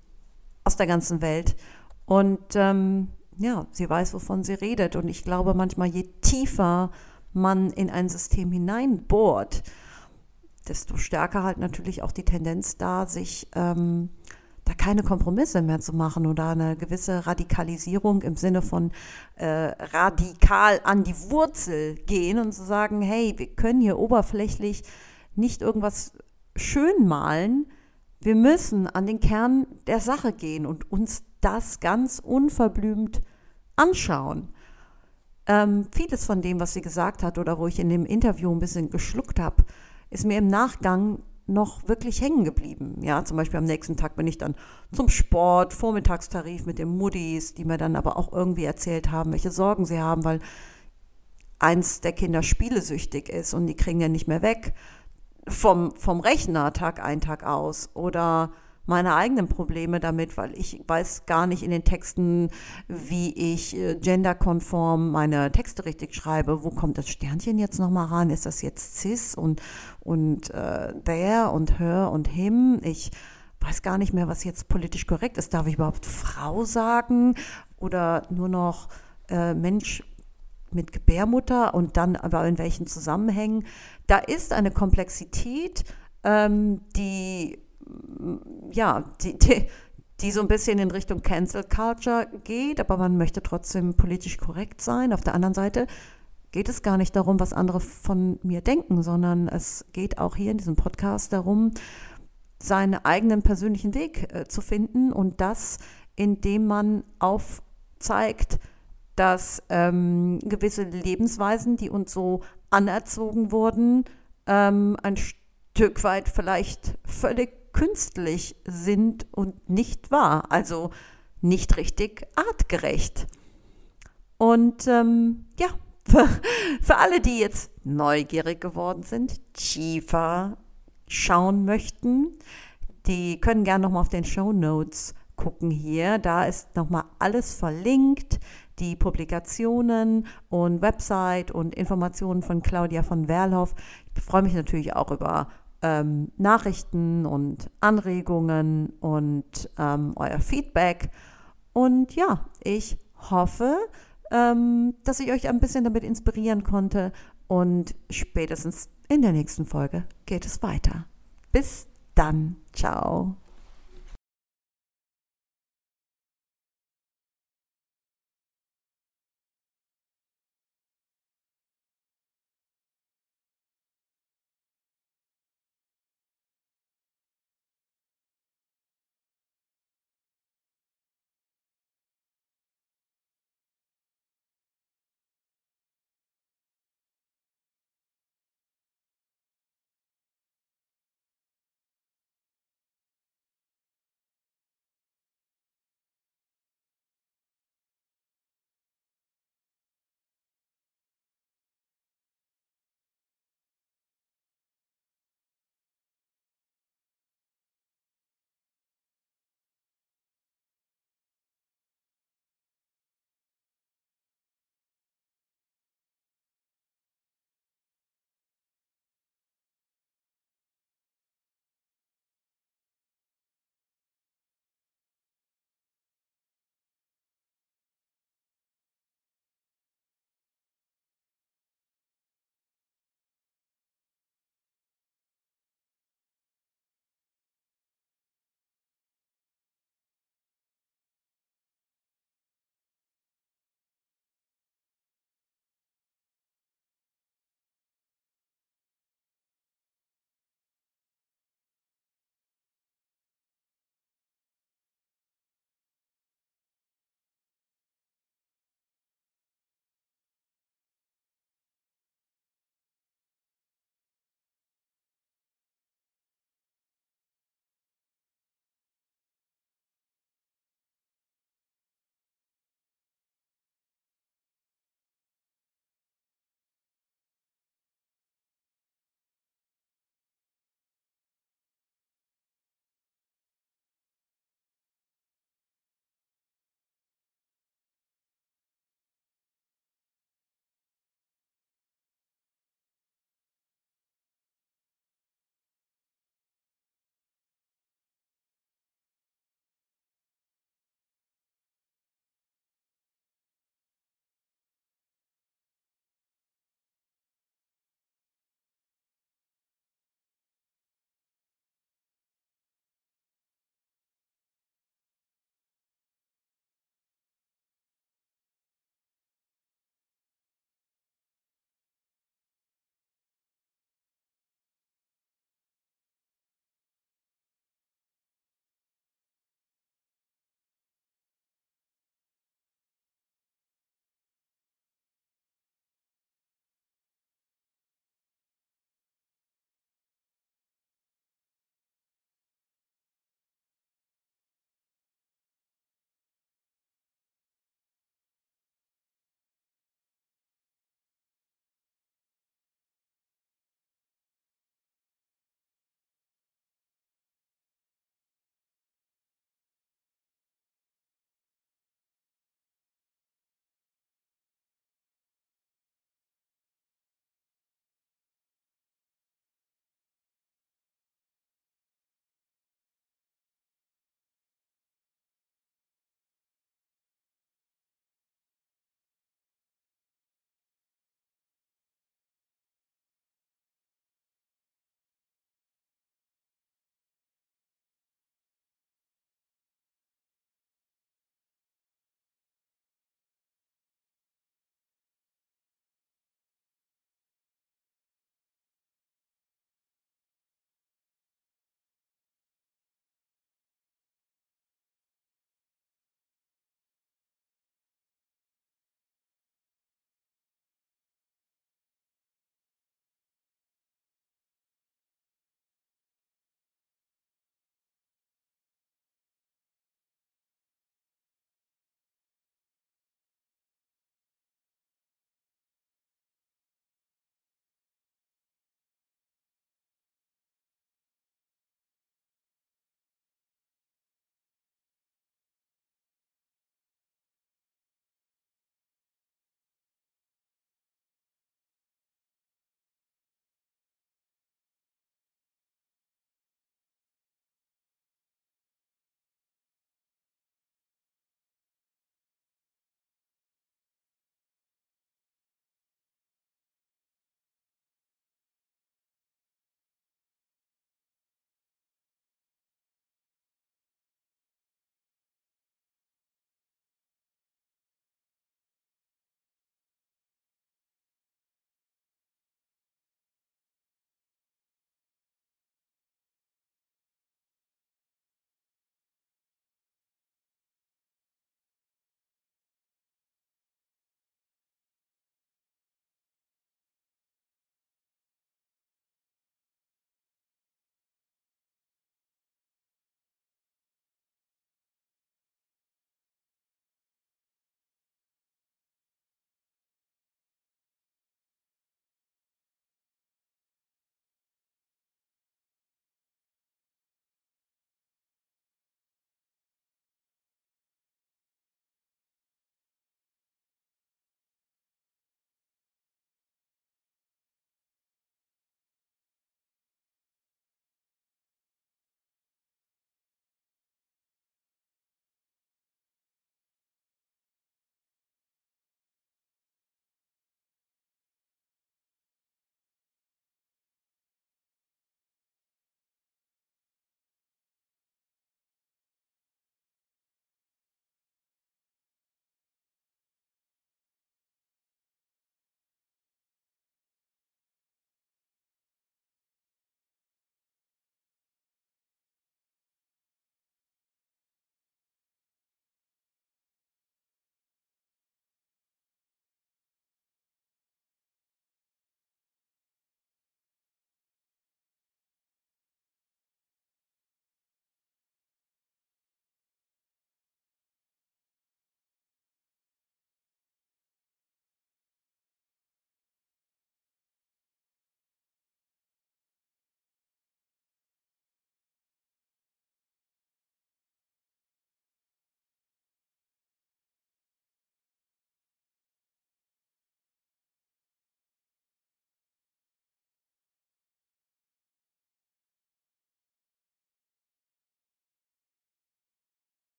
aus der ganzen Welt. Und ähm, ja, sie weiß, wovon sie redet. Und ich glaube manchmal, je tiefer man in ein System hineinbohrt, desto stärker halt natürlich auch die Tendenz da, sich ähm, da keine Kompromisse mehr zu machen oder eine gewisse Radikalisierung im Sinne von äh, radikal an die Wurzel gehen und zu sagen, hey, wir können hier oberflächlich nicht irgendwas schön malen, wir müssen an den Kern der Sache gehen und uns das ganz unverblümt anschauen. Ähm, vieles von dem, was sie gesagt hat oder wo ich in dem Interview ein bisschen geschluckt habe, ist mir im Nachgang noch wirklich hängen geblieben. Ja, zum Beispiel am nächsten Tag bin ich dann zum Sport, Vormittagstarif mit den Muddis, die mir dann aber auch irgendwie erzählt haben, welche Sorgen sie haben, weil eins der Kinder spielesüchtig ist und die kriegen ja nicht mehr weg vom, vom Rechner Tag ein, Tag aus. Oder meine eigenen Probleme damit, weil ich weiß gar nicht in den Texten, wie ich äh, genderkonform meine Texte richtig schreibe. Wo kommt das Sternchen jetzt nochmal ran? Ist das jetzt cis und, und äh, der und her und him? Ich weiß gar nicht mehr, was jetzt politisch korrekt ist. Darf ich überhaupt Frau sagen oder nur noch äh, Mensch mit Gebärmutter und dann aber in welchen Zusammenhängen? Da ist eine Komplexität, ähm, die ja, die, die, die so ein bisschen in Richtung Cancel Culture geht, aber man möchte trotzdem politisch korrekt sein. Auf der anderen Seite geht es gar nicht darum, was andere von mir denken, sondern es geht auch hier in diesem Podcast darum, seinen eigenen persönlichen Weg äh, zu finden und das, indem man aufzeigt, dass ähm, gewisse Lebensweisen, die uns so anerzogen wurden, ähm, ein Stück weit vielleicht völlig künstlich sind und nicht wahr, also nicht richtig artgerecht. Und ähm, ja, *laughs* für, für alle, die jetzt neugierig geworden sind, tiefer schauen möchten, die können gerne nochmal auf den Show Notes gucken hier. Da ist nochmal alles verlinkt, die Publikationen und Website und Informationen von Claudia von Werlhoff. Ich freue mich natürlich auch über ähm, Nachrichten und Anregungen und ähm, euer Feedback. Und ja, ich hoffe, ähm, dass ich euch ein bisschen damit inspirieren konnte. Und spätestens in der nächsten Folge geht es weiter. Bis dann. Ciao.